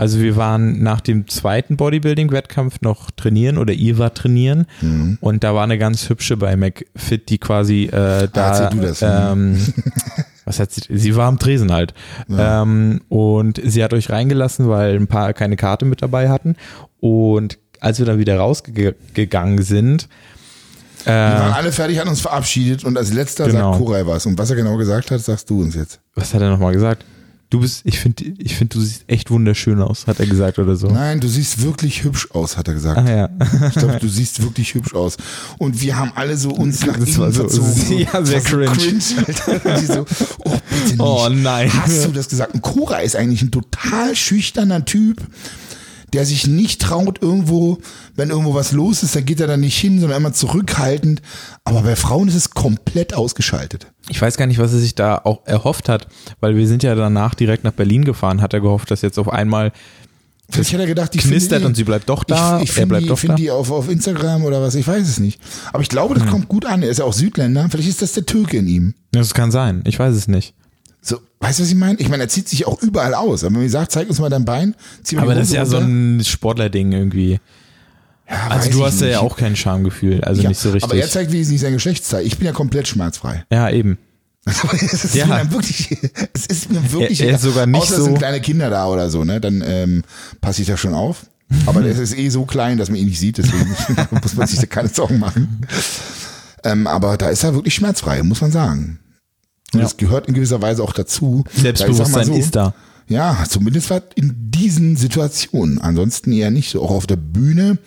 Also wir waren nach dem zweiten Bodybuilding-Wettkampf noch trainieren oder ihr wart trainieren Mhm. und da war eine ganz hübsche bei McFit, die quasi äh, da erzähl du das. ähm, was hat sie, sie war am Tresen halt ähm, und sie hat euch reingelassen, weil ein paar keine Karte mit dabei hatten und als wir dann wieder rausgegangen sind, Wir waren äh, alle fertig, hatten uns verabschiedet und als letzter Genau. sagt Koray was. Und was er genau gesagt hat, sagst du uns jetzt. was hat er nochmal gesagt? Du bist, ich finde, ich finde, du siehst echt wunderschön aus, hat er gesagt oder so. Nein, du siehst wirklich hübsch aus, hat er gesagt. Ah ja. Ich glaube, du siehst wirklich hübsch aus. Und wir haben alle so uns nach Das innen so- verzogen. ja, sehr cringe. Die so, oh, bitte nicht. Oh nein. Hast du das gesagt? Und Kura ist eigentlich ein total schüchterner Typ, der sich nicht traut irgendwo, wenn irgendwo was los ist, dann geht er da nicht hin, sondern immer zurückhaltend. Aber bei Frauen ist es komplett ausgeschaltet. Ich weiß gar nicht, was er sich da auch erhofft hat, weil wir sind ja danach direkt nach Berlin gefahren, hat er gehofft, dass jetzt auf einmal Vielleicht hat er gedacht, ich knistert die- und sie bleibt doch da, Ich, ich finde die, find die auf, auf Instagram oder was, ich weiß es nicht. Aber ich glaube, das kommt gut an. Er ist ja auch Südländer. Vielleicht ist das der Türke in ihm. Das kann sein, ich weiß es nicht. So, weißt du, was ich meine? Ich meine, er zieht sich auch überall aus. Aber wenn man sagt, zeig uns mal dein Bein, zieh mal Aber das ist ja so runter. ein Sportler-Ding irgendwie. Ja, Also du hast ja nicht. auch kein Schamgefühl, also Ja, nicht so richtig. Aber er zeigt wenigstens nicht sein Geschlechtsteil. Ich bin ja komplett schmerzfrei. ja, eben. es ist Ja. mir wirklich, es ist mir wirklich, Er- er ist sogar nicht außer es so- sind kleine Kinder da oder so, ne, dann ähm, passe ich da schon auf. Aber es ist eh so klein, dass man ihn nicht sieht, deswegen muss man sich da keine Sorgen machen. Ähm, aber da ist er wirklich schmerzfrei, muss man sagen. Und Ja. das gehört in gewisser Weise auch dazu. Selbstbewusstsein so, ist da. Ja, zumindest war in diesen Situationen. Ansonsten eher nicht so. Auch auf der Bühne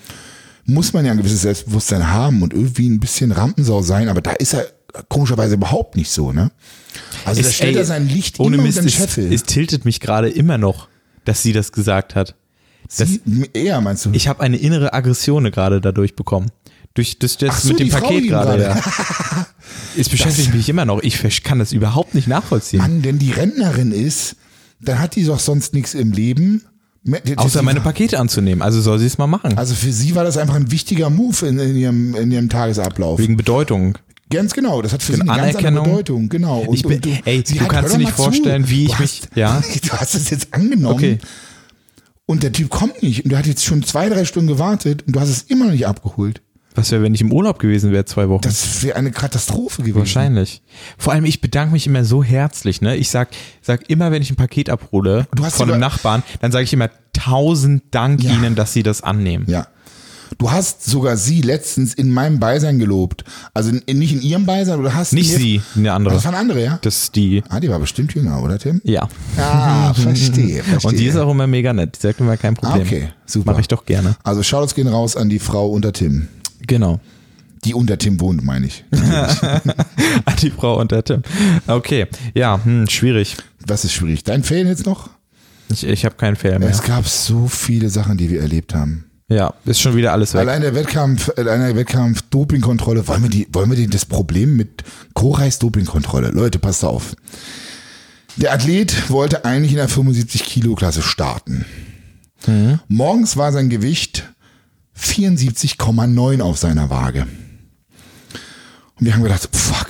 muss man ja ein gewisses Selbstbewusstsein haben und irgendwie ein bisschen Rampensau sein, aber da ist er komischerweise überhaupt nicht so, ne? Also da Es- stellt ey, er sein Licht Ohne immer Mist, den es, Scheffel. es tiltet mich gerade immer noch, dass sie das gesagt hat. Das, Sie, eher meinst du? ich habe eine innere Aggression gerade dadurch bekommen. Durch das Ach so, mit dem Paket gerade. gerade. Ja. Es beschäftigt mich immer noch. Ich kann das überhaupt nicht nachvollziehen. Mann, denn die Rentnerin ist, dann hat die doch sonst nichts im Leben. Außer meine Pakete anzunehmen. Also soll sie es mal machen. Also für sie war das einfach ein wichtiger Move in, in, ihrem, in ihrem Tagesablauf. Wegen Bedeutung. Ganz genau, das hat für sie eine ganz andere. Bedeutung, genau. Und, Ich bin- und du, ey, du kannst dir nicht vorstellen, wie ich du mich- hast, ja. Du hast es jetzt angenommen Okay. und der Typ kommt nicht und du hast jetzt schon zwei, drei Stunden gewartet und du hast es immer noch nicht abgeholt. Was wäre, wenn ich im Urlaub gewesen wäre, zwei Wochen? Das wäre eine Katastrophe gewesen. Wahrscheinlich. Vor allem, ich bedanke mich immer so herzlich. Ne? Ich sag, sag immer, wenn ich ein Paket abhole Du von einem Nachbarn, dann sage ich immer tausend Dank Ja. Ihnen, dass Sie das annehmen. Ja. Du hast sogar sie letztens in meinem Beisein gelobt. Also in, nicht in ihrem Beisein, oder hast Nicht sie, eine andere. Das war eine andere, ja? Das ist die. Ah, die war bestimmt jünger, oder Tim? Ja. Ah, verstehe, verstehe. Und die ist auch immer mega nett. Die sagt immer kein Problem. Ah, okay, super. Mache ich doch gerne. Also Shoutouts gehen raus an die Frau unter Tim. Genau. Die unter Tim wohnt, meine ich. Die Frau und der Tim. Okay. Ja, hm, schwierig. Was ist schwierig? Dein Fail jetzt noch? Ich, ich habe keinen Fehler mehr. Es gab so viele Sachen, die wir erlebt haben. Ja, ist schon wieder alles weg. Allein der Wettkampf, allein der Wettkampf Dopingkontrolle, wollen wir die, wollen wir die, das Problem mit Koreis Dopingkontrolle? Leute, passt auf. Der Athlet wollte eigentlich in der 75 Kilo Klasse starten. Morgens war sein Gewicht 74,9 auf seiner Waage. Und wir haben gedacht, fuck.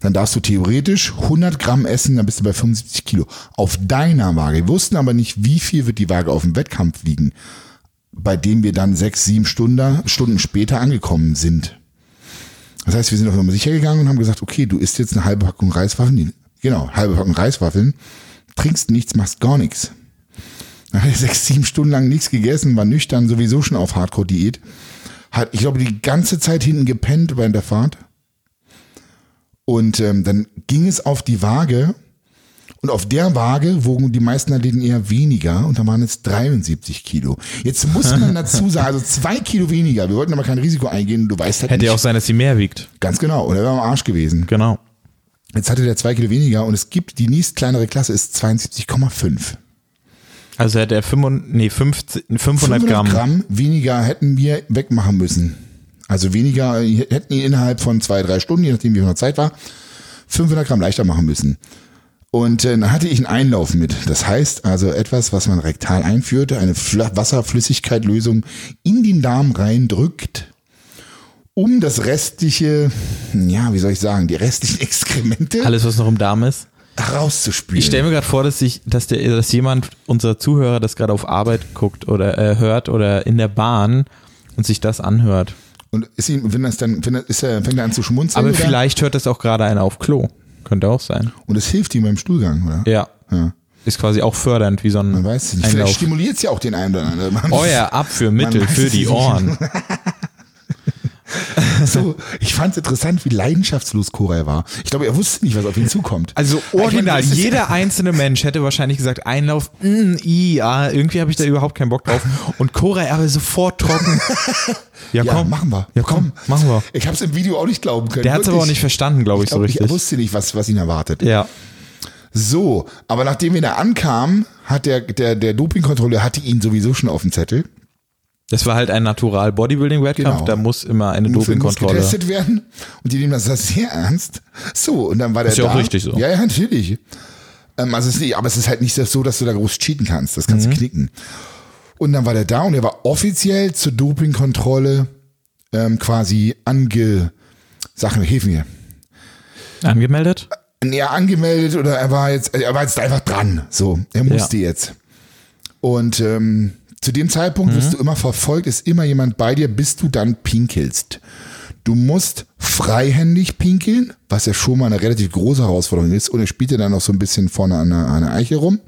Dann darfst du theoretisch 100 Gramm essen, dann bist du bei 75 Kilo. Auf deiner Waage. Wir wussten aber nicht, wie viel wird die Waage auf dem Wettkampf wiegen bei dem wir dann sechs, sieben Stunden, Stunden später angekommen sind. Das heißt, wir sind auf Nummer sicher gegangen und haben gesagt, okay, du isst jetzt eine halbe Packung Reiswaffeln, genau, halbe Packung Reiswaffeln, trinkst nichts, machst gar nichts. Dann hat er sechs, sieben Stunden lang nichts gegessen, war nüchtern, sowieso schon auf Hardcore-Diät. Hat, ich glaube, die ganze Zeit hinten gepennt während der Fahrt. Und ähm, dann ging es auf die Waage und auf der Waage wogen die meisten Athleten eher weniger und da waren es 73 Kilo. Jetzt muss man dazu sagen, also zwei Kilo weniger. Wir wollten aber kein Risiko eingehen. Du weißt halt Hätte ja auch sein, dass sie mehr wiegt. Ganz genau. Und er war am Arsch gewesen. Genau. Jetzt hatte der zwei Kilo weniger und es gibt die nächst kleinere Klasse ist 72,5. Also hätte er 500, nee, 50, 500 Gramm. Gramm weniger hätten wir wegmachen müssen Also weniger, hätten ihn innerhalb von zwei, drei Stunden, je nachdem wie viel Zeit war, 500 Gramm leichter machen müssen. Und äh, dann hatte ich einen Einlauf mit. Das heißt also etwas, was man rektal einführte, eine Fl Wasserflüssigkeitlösung in den Darm reindrückt, um das restliche, ja, wie soll ich sagen, die restlichen Exkremente Alles, was noch im Darm ist. Rauszuspülen. Ich stelle mir gerade vor, dass ich, dass der, dass jemand, unser Zuhörer, das gerade auf Arbeit guckt oder äh, hört oder in der Bahn und sich das anhört. Und ist ihm, wenn das dann, wenn er, ist er, fängt er an zu schmunzeln? Aber oder? vielleicht hört das auch gerade einer auf Klo. Könnte auch sein. Und es hilft ihm beim Stuhlgang, oder? Ja. Ja. Ist quasi auch fördernd, wie so ein Man weiß nicht. Einlauf. Vielleicht stimuliert es ja auch den einen oder anderen. Man- Euer Abführmittel Man weiß für die. Ohren. So, ich fand es interessant, wie leidenschaftslos Koray war. Ich glaube, er wusste nicht, was auf ihn zukommt. Also original, meine, jeder einzelne Mensch hätte wahrscheinlich gesagt, Einlauf, mm, i, ah, irgendwie habe ich da überhaupt keinen Bock drauf. Und Koray aber sofort trocken. Ja, Ja, komm. machen wir. Ja, komm, machen wir. Ich habe es im Video auch nicht glauben können. Der hat es aber auch nicht verstanden, glaube ich, Ich, glaub, so ich richtig. wusste nicht, was, was ihn erwartet. ja. So, aber nachdem wir da ankamen, hat der, der, der Dopingkontrolleur hatte ihn sowieso schon auf dem Zettel. Das war halt ein Natural Bodybuilding Wettkampf, Genau. da muss immer eine Dopingkontrolle. getestet werden. Und die nehmen das sehr ernst. So, und dann war der Ist ja da. auch richtig so. Ja, ja, natürlich. Ähm, also es ist nicht, aber es ist halt nicht so, dass du da groß cheaten kannst. Das Mhm. kannst du knicken. Und dann war der da und er war offiziell zur Dopingkontrolle ähm, quasi ange... Mir, hilf mir. Angemeldet? Ja, angemeldet oder er war jetzt, er war jetzt einfach dran. So, er musste jetzt. Und ähm, zu dem Zeitpunkt wirst du immer verfolgt, ist immer jemand bei dir, bis du dann pinkelst. Du musst freihändig pinkeln, was ja schon mal eine relativ große Herausforderung ist. Und er spielt ja dann noch so ein bisschen vorne an der, an der Eiche rum.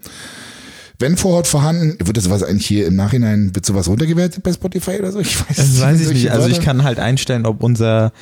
Wenn vor Ort vorhanden, wird das was eigentlich hier im Nachhinein, wird sowas runtergewertet bei Spotify oder so? Ich weiß, Das weiß ich nicht. Also ich kann halt einstellen, ob unser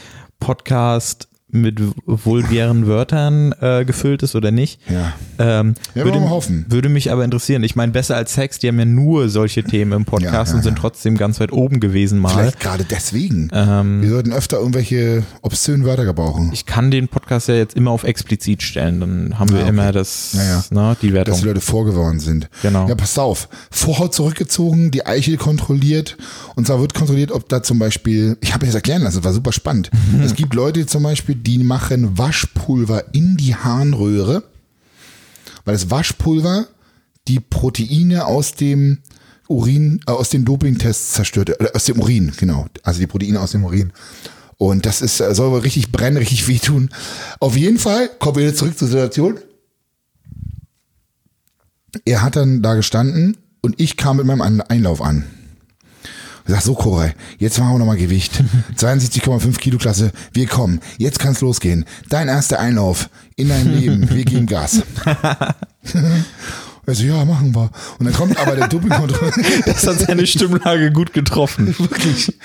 Podcast mit vulgären Wörtern äh, gefüllt ist oder nicht. Ja. Ähm, Ja, würde, hoffen. würde mich aber interessieren. Ich meine, besser als Sex, die haben ja nur solche Themen im Podcast Ja, ja, und sind trotzdem ganz weit oben gewesen mal. Vielleicht gerade deswegen. Ähm, Wir sollten öfter irgendwelche obszönen Wörter gebrauchen. ich kann den Podcast ja jetzt immer auf explizit stellen. Dann haben wir Ah, okay. immer das, Ja, ja. Ne, die Wertung. dass die Leute vorgeworden sind. Genau. Ja, pass auf. Vorhaut zurückgezogen, die Eichel kontrolliert. Und zwar wird kontrolliert, ob da zum Beispiel, ich habe das erklären lassen, das war super spannend. es gibt Leute zum Beispiel, die machen Waschpulver in die Harnröhre, weil das Waschpulver die Proteine aus dem Urin, äh, aus den Dopingtests zerstört, äh, aus dem Urin, genau. Also die Proteine aus dem Urin. Und das ist, äh, soll wohl richtig brennen, richtig wehtun. Auf jeden Fall, kommen wir jetzt zurück zur Situation er hat dann da gestanden und ich kam mit meinem Einlauf an. Ich sag so, Koray, jetzt machen wir nochmal Gewicht. 72,5 Kilo Klasse, wir kommen. Jetzt kann's losgehen. Dein erster Einlauf in dein Leben. Wir geben Gas. Er so, ja, machen wir. Und dann kommt aber der Dopingkontrolleur. das hat seine Stimmlage gut getroffen. Wirklich.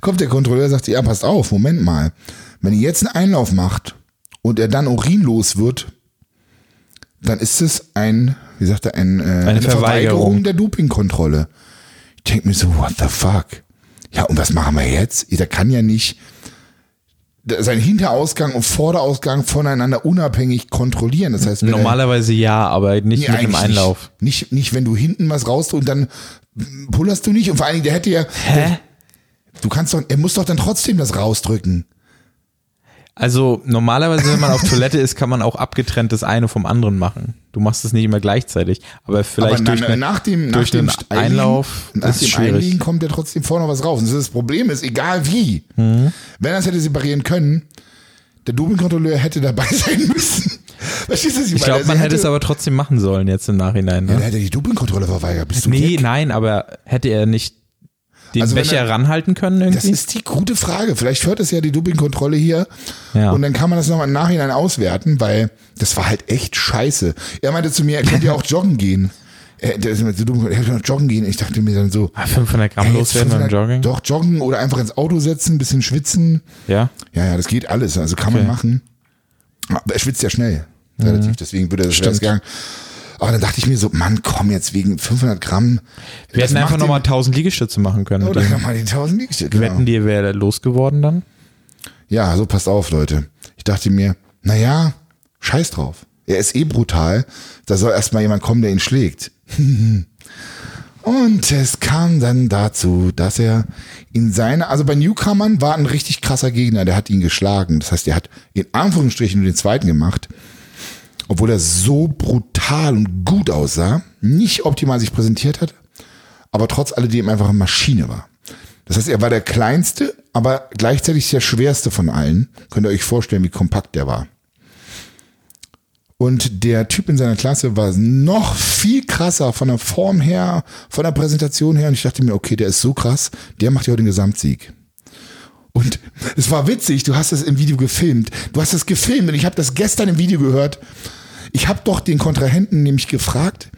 Kommt der Kontrolleur sagt, ja, passt auf, Moment mal. Wenn ihr jetzt einen Einlauf macht und er dann urinlos wird, dann ist es ein, wie sagt er, ein, äh, eine, Verweigerung. der Dopingkontrolle. Ich denke mir so, what the fuck? Ja, und was machen wir jetzt? Der kann ja nicht sein Hinterausgang und Vorderausgang voneinander unabhängig kontrollieren. Das heißt, wenn er- Normalerweise ja, aber nicht Nee, mit eigentlich Einlauf. Nicht. nicht, nicht, wenn du hinten was raus und dann pullerst du nicht. Und vor allen Dingen, der hätte ja, Hä? du kannst doch, er muss doch dann trotzdem das rausdrücken. Also normalerweise, wenn man auf Toilette ist, kann man auch abgetrennt das eine vom anderen machen. Du machst es nicht immer gleichzeitig, aber vielleicht Aber durch, na, eine, nach dem, durch nach dem Einlauf nach ist dem schwierig. Einlegen kommt ja trotzdem vorne was raus. Und das Problem ist, egal wie, Mhm. wenn er es hätte separieren können, der Dopingkontrolleur hätte dabei sein müssen. Verstehst du, was ich Ich glaube, man hätte es aber trotzdem machen sollen jetzt im Nachhinein. Ja, Ne? der hätte die Dopingkontrolle verweigert. Bist du Nee, keck? nein, aber hätte er nicht den Also Becher er- ranhalten können Das irgendwie? ist die gute Frage. Vielleicht hört es ja die Dopingkontrolle hier Ja. und dann kann man das nochmal im Nachhinein auswerten, weil das war halt echt scheiße. Er meinte zu mir, er könnte ja auch joggen gehen. Er, der ist immer so dumm, er könnte auch joggen gehen. Ich dachte mir dann so, Ah, 500 Gramm ey, jetzt loswerden beim 500 Jogging? Doch, joggen oder einfach ins Auto setzen, ein bisschen schwitzen. Ja. Ja, ja, das geht alles. Also kann man Okay. machen. Aber er schwitzt ja schnell. Relativ. Deswegen würde er das Stimmt. gegangen. Aber dann dachte ich mir so, Mann, komm jetzt wegen 500 Gramm. Wir hätten einfach nochmal den- 1000 Liegestütze machen können. Oder nochmal die 1000 Liegestütze. Genau. Wetten die, wäre losgeworden dann? Ja, so passt auf, Leute. Ich dachte mir, naja, scheiß drauf. Er ist eh brutal. Da soll erstmal jemand kommen, der ihn schlägt. Und es kam dann dazu, dass er in seiner, also bei Newcomern war ein richtig krasser Gegner, der hat ihn geschlagen. Das heißt, er hat in Anführungsstrichen nur den zweiten gemacht, obwohl er so brutal und gut aussah, nicht optimal sich präsentiert hat, aber trotz alledem einfach eine Maschine war. Das heißt, er war der kleinste, aber gleichzeitig der schwerste von allen. Könnt ihr euch vorstellen, wie kompakt der war. Und der Typ in seiner Klasse war noch viel krasser von der Form her, von der Präsentation her. Und ich dachte mir, okay, der ist so krass, der macht ja heute den Gesamtsieg. Und es war witzig, du hast das im Video gefilmt. Du hast das gefilmt und ich habe das gestern im Video gehört. Ich habe doch den Kontrahenten nämlich gefragt,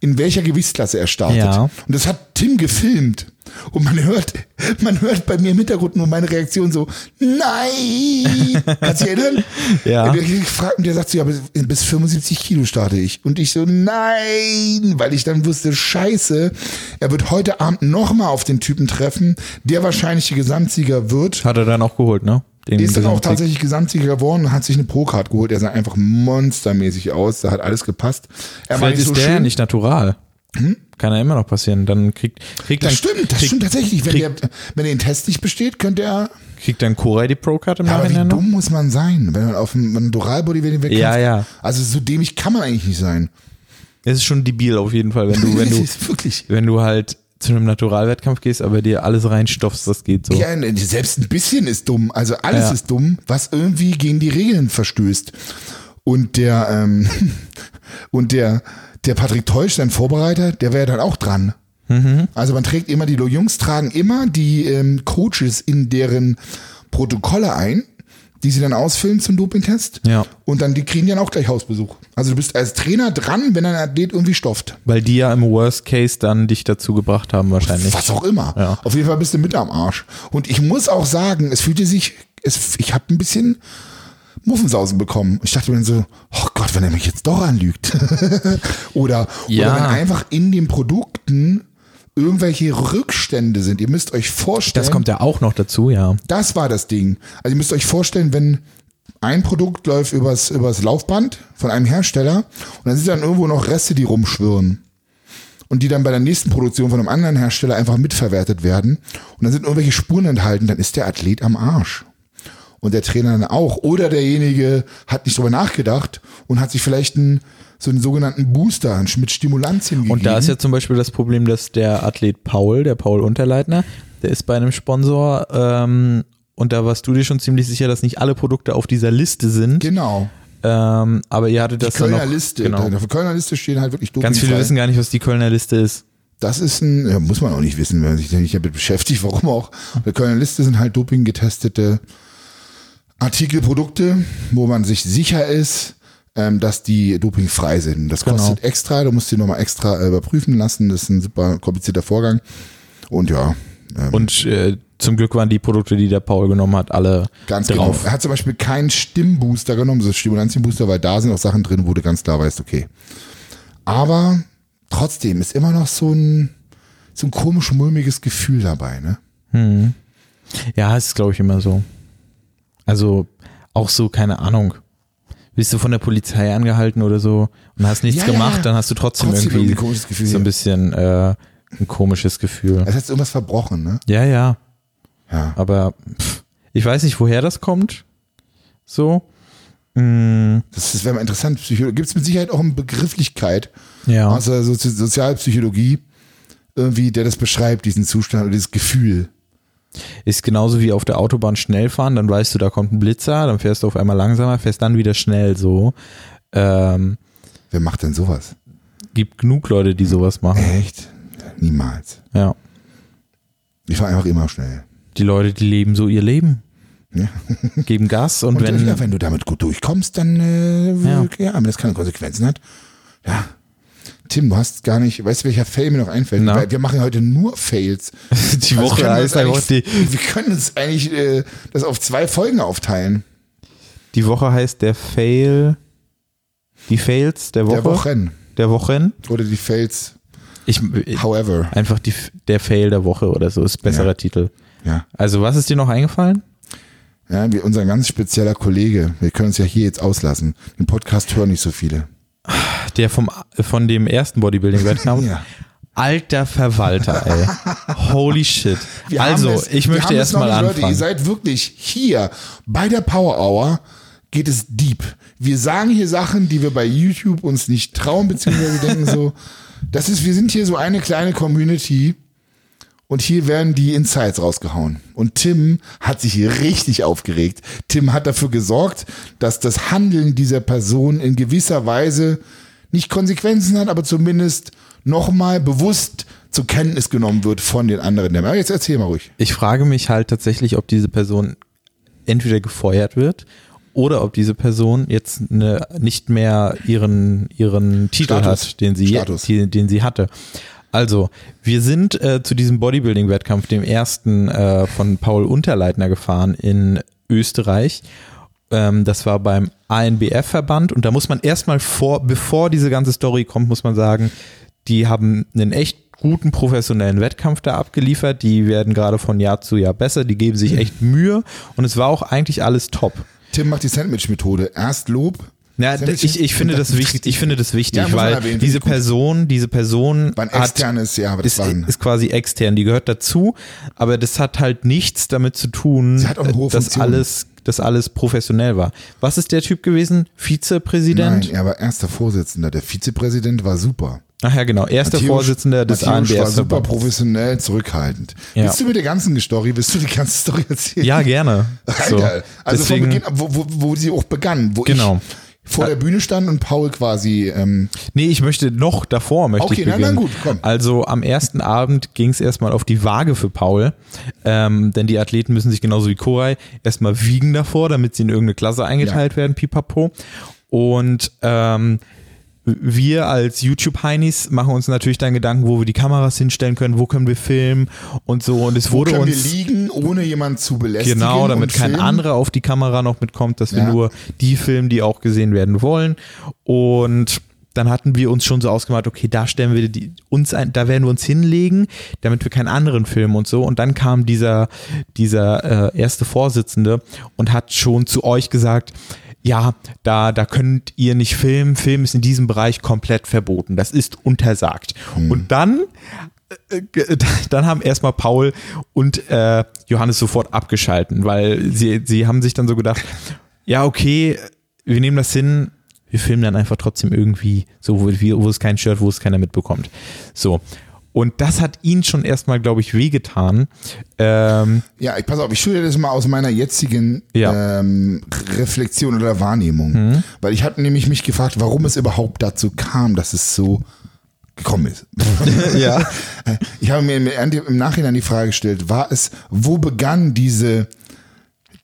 in welcher Gewichtsklasse er startet. Ja. Und das hat Tim gefilmt. Und man hört, man hört bei mir im Hintergrund nur meine Reaktion so, nein! Kannst du dich erinnern? Ja. Und ich frag, und der sagt so, ja, bis, bis 75 Kilo starte ich. Und ich so, nein! Weil ich dann wusste, scheiße, er wird heute Abend nochmal auf den Typen treffen, der wahrscheinlich der Gesamtsieger wird. Hat er dann auch geholt, ne? Den Der ist dann auch tatsächlich Gesamtsieger geworden und hat sich eine Pro-Card geholt. Er sah einfach monstermäßig aus. Da hat alles gepasst. Er Vielleicht ist so der ja schön. Hm? nicht natural. Kann ja immer noch passieren. Dann kriegt, kriegt Das dann, stimmt, das kriegt, stimmt tatsächlich. Wenn, kriegt, der, wenn der den Test nicht besteht, könnte er. kriegt dann Koray die Pro-Card im Ja, aber wie Nachhinein noch? dumm muss man sein, wenn man auf einem Dural-Body weg Ja, ja. Also so dämlich kann man eigentlich nicht sein. Es ist schon debil auf jeden Fall, wenn du, wenn du, wirklich. wenn du halt zu einem Naturalwettkampf gehst, aber dir alles reinstopfst, das geht so. Ja, ne, selbst ein bisschen ist dumm. Also alles Ja. ist dumm, was irgendwie gegen die Regeln verstößt. Und der, ähm, und der, der Patrick Teusch, sein Vorbereiter, der wäre dann auch dran. Mhm. Also man trägt immer, die Jungs tragen immer die ähm, Coaches in deren Protokolle ein, die sie dann ausfüllen zum Dopingtest. Ja. Und dann, die kriegen dann auch gleich Hausbesuch. Also du bist als Trainer dran, wenn ein Athlet irgendwie stofft. Weil die ja im Worst Case dann dich dazu gebracht haben wahrscheinlich. Was auch immer. Ja. Auf jeden Fall bist du mit am Arsch. Und ich muss auch sagen, es fühlte sich, es, ich habe ein bisschen Muffensausen bekommen. Ich dachte mir dann so, oh Gott, wenn er mich jetzt doch anlügt. oder, Ja. oder wenn einfach in den Produkten irgendwelche Rückstände sind. Ihr müsst euch vorstellen, Das kommt ja auch noch dazu, ja. das war das Ding. Also ihr müsst euch vorstellen, wenn ein Produkt läuft übers, übers Laufband von einem Hersteller und dann sind dann irgendwo noch Reste, die rumschwirren. Und die dann bei der nächsten Produktion von einem anderen Hersteller einfach mitverwertet werden. Und dann sind irgendwelche Spuren enthalten, dann ist der Athlet am Arsch. Und der Trainer dann auch. Oder derjenige hat nicht drüber nachgedacht und hat sich vielleicht einen, so einen sogenannten Booster mit Stimulantien gegeben. Und da ist ja zum Beispiel das Problem, dass der Athlet Paul, der Paul Unterleitner, der ist bei einem Sponsor ähm, und da warst du dir schon ziemlich sicher, dass nicht alle Produkte auf dieser Liste sind. Genau. Ähm, aber ihr hattet Die das dann Kölner noch, Liste. Genau. Auf der Kölner Liste stehen halt wirklich Ganz viele dopingfrei. wissen gar nicht, was die Kölner Liste ist. Das ist ein, ja, muss man auch nicht wissen, wenn man sich da nicht damit beschäftigt, warum auch. Auf der Kölner Liste sind halt dopinggetestete Artikel, Produkte, wo man sich sicher ist, ähm, dass die dopingfrei sind. Das Genau. kostet extra, du musst die nochmal extra äh, überprüfen lassen. Das ist ein super komplizierter Vorgang. Und ja, ähm, Und äh, zum Glück waren die Produkte, die der Paul genommen hat, alle ganz drauf. genau. Er hat zum Beispiel keinen Stimmbooster genommen, so Stimulantienbooster, weil da sind auch Sachen drin, wo du ganz klar weißt, okay. Aber trotzdem ist immer noch so ein, so ein komisch mulmiges Gefühl dabei, ne? Ja, es ist, glaube ich, immer so. Also auch so, keine Ahnung. Bist du von der Polizei angehalten oder so und hast nichts Ja, gemacht, ja. dann hast du trotzdem, Trotzdem irgendwie irgendwie Gefühl, so ein bisschen äh, ein komisches Gefühl. Es hat irgendwas verbrochen, ne? Ja, ja. Ja. Aber pff, ich weiß nicht, woher das kommt. So. Mm, Das, das wäre mal interessant. Gibt es mit Sicherheit auch eine Begrifflichkeit ja. aus der Sozi Sozialpsychologie, irgendwie, der das beschreibt, diesen Zustand oder dieses Gefühl. Ist genauso wie auf der Autobahn schnell fahren, dann weißt du, da kommt ein Blitzer, dann fährst du auf einmal langsamer, fährst dann wieder schnell so. Ähm, Wer macht denn sowas? gibt genug Leute, die sowas machen. Echt? Niemals. Ja. Ich war einfach immer schnell. Die Leute, die leben so ihr Leben. Ja. Geben Gas und, Und wenn. ja, wenn du damit gut durchkommst, dann äh, Ja. ja. wenn das keine Konsequenzen hat. Ja. Tim, du hast gar nicht, weißt du, welcher Fail mir noch einfällt? Na? Wir machen heute nur Fails. die Also Woche heißt einfach eigentlich- die, Wir können uns eigentlich äh, das auf zwei Folgen aufteilen. die Woche heißt der Fail. Die Fails der Woche. Der Wochen. Der Wochen. Oder die Fails, Ich, however. einfach die, der Fail der Woche oder so ist besserer Ja. Titel. Ja. Also, was ist dir noch eingefallen? Ja, wie unser ganz spezieller Kollege. Wir können uns ja hier jetzt auslassen. Den Podcast hören nicht so viele. Der vom, von dem ersten Bodybuilding-Wettkampf. Ja. Alter Verwalter, ey. Holy shit. Wir also, es- ich möchte erstmal nicht, Leute, ihr anfangen. seid wirklich hier bei der Power Hour geht es deep. Wir sagen hier Sachen, die wir bei YouTube uns nicht trauen, beziehungsweise denken so, das ist, wir sind hier so eine kleine Community und hier werden die Insights rausgehauen. Und Tim hat sich hier richtig aufgeregt. Tim hat dafür gesorgt, dass das Handeln dieser Person in gewisser Weise nicht Konsequenzen hat, aber zumindest nochmal bewusst zur Kenntnis genommen wird von den anderen. Aber jetzt erzähl mal ruhig. Ich frage mich halt tatsächlich, ob diese Person entweder gefeuert wird oder ob diese Person jetzt eine, nicht mehr ihren, ihren Titel Status. hat, den sie, Status. den sie hatte. Also, wir sind äh, zu diesem Bodybuilding-Wettkampf, dem ersten äh, von Paul Unterleitner gefahren in Österreich. Ähm, das war beim ANBF-Verband und da muss man erstmal vor, bevor diese ganze Story kommt, muss man sagen, die haben einen echt guten professionellen Wettkampf da abgeliefert. Die werden gerade von Jahr zu Jahr besser. Die geben sich echt Mühe und es war auch eigentlich alles top. Tim macht die Sandwich-Methode. Erst Lob. Ja, ich, ich finde das wichtig. Ich finde das wichtig, Ja, weil erwähnen, diese. Person, diese Person War ein hat externes, ja, aber das ist, war ein, ist quasi extern, die gehört dazu, aber das hat halt nichts damit zu tun, dass alles, dass alles professionell war. Was ist der Typ gewesen? Vizepräsident? Nein, er war erster Vorsitzender. Der Vizepräsident war super. Ach ja, genau. Erster Matthäus- Vorsitzender des Matthäus war super professionell, zurückhaltend. Ja. Willst du mit der ganzen Story, willst du die ganze Story erzählen? Ja, gerne. So. Also Deswegen, von Beginn, wo, wo, wo sie auch begann, wo Genau. ich vor der Bühne stand und Paul quasi, ähm, Nee, ich möchte noch davor möchte Okay, ich beginnen. na gut, komm. Also am ersten Abend ging es erstmal auf die Waage für Paul, ähm, denn die Athleten müssen sich genauso wie Koray erstmal wiegen davor, damit sie in irgendeine Klasse eingeteilt werden, pipapo. Und ähm, wir als YouTube-Heinis machen uns natürlich dann Gedanken, wo wir die Kameras hinstellen können, wo können wir filmen und so. Und es wo wurde können wir uns liegen, ohne jemanden zu belästigen. Genau, damit kein anderer auf die Kamera noch mitkommt, dass wir Ja. nur die filmen, die auch gesehen werden wollen. Und dann hatten wir uns schon so ausgemacht, okay, da stellen wir die, uns ein, da werden wir uns hinlegen, damit wir keinen anderen filmen und so. Und dann kam dieser, dieser äh, erste Vorsitzende und hat schon zu euch gesagt, ja, da, da könnt ihr nicht filmen. Film ist in diesem Bereich komplett verboten. Das ist untersagt. Und dann äh, ge- dann haben erstmal Paul und äh, Johannes sofort abgeschalten, weil sie, sie haben sich dann so gedacht, ja, okay, wir nehmen das hin, wir filmen dann einfach trotzdem irgendwie so, wo, wo es kein Shirt, wo es keiner mitbekommt. So. Und das hat ihn schon erstmal, glaube ich, wehgetan. Ähm, Ja, ich pass auf, ich schilder das mal aus meiner jetzigen Ja. Mhm. ähm, Reflexion oder Wahrnehmung. Weil ich hatte nämlich mich gefragt, warum es überhaupt dazu kam, dass es so gekommen ist. ja. Ich habe mir im, im Nachhinein die Frage gestellt, war es, wo begann diese,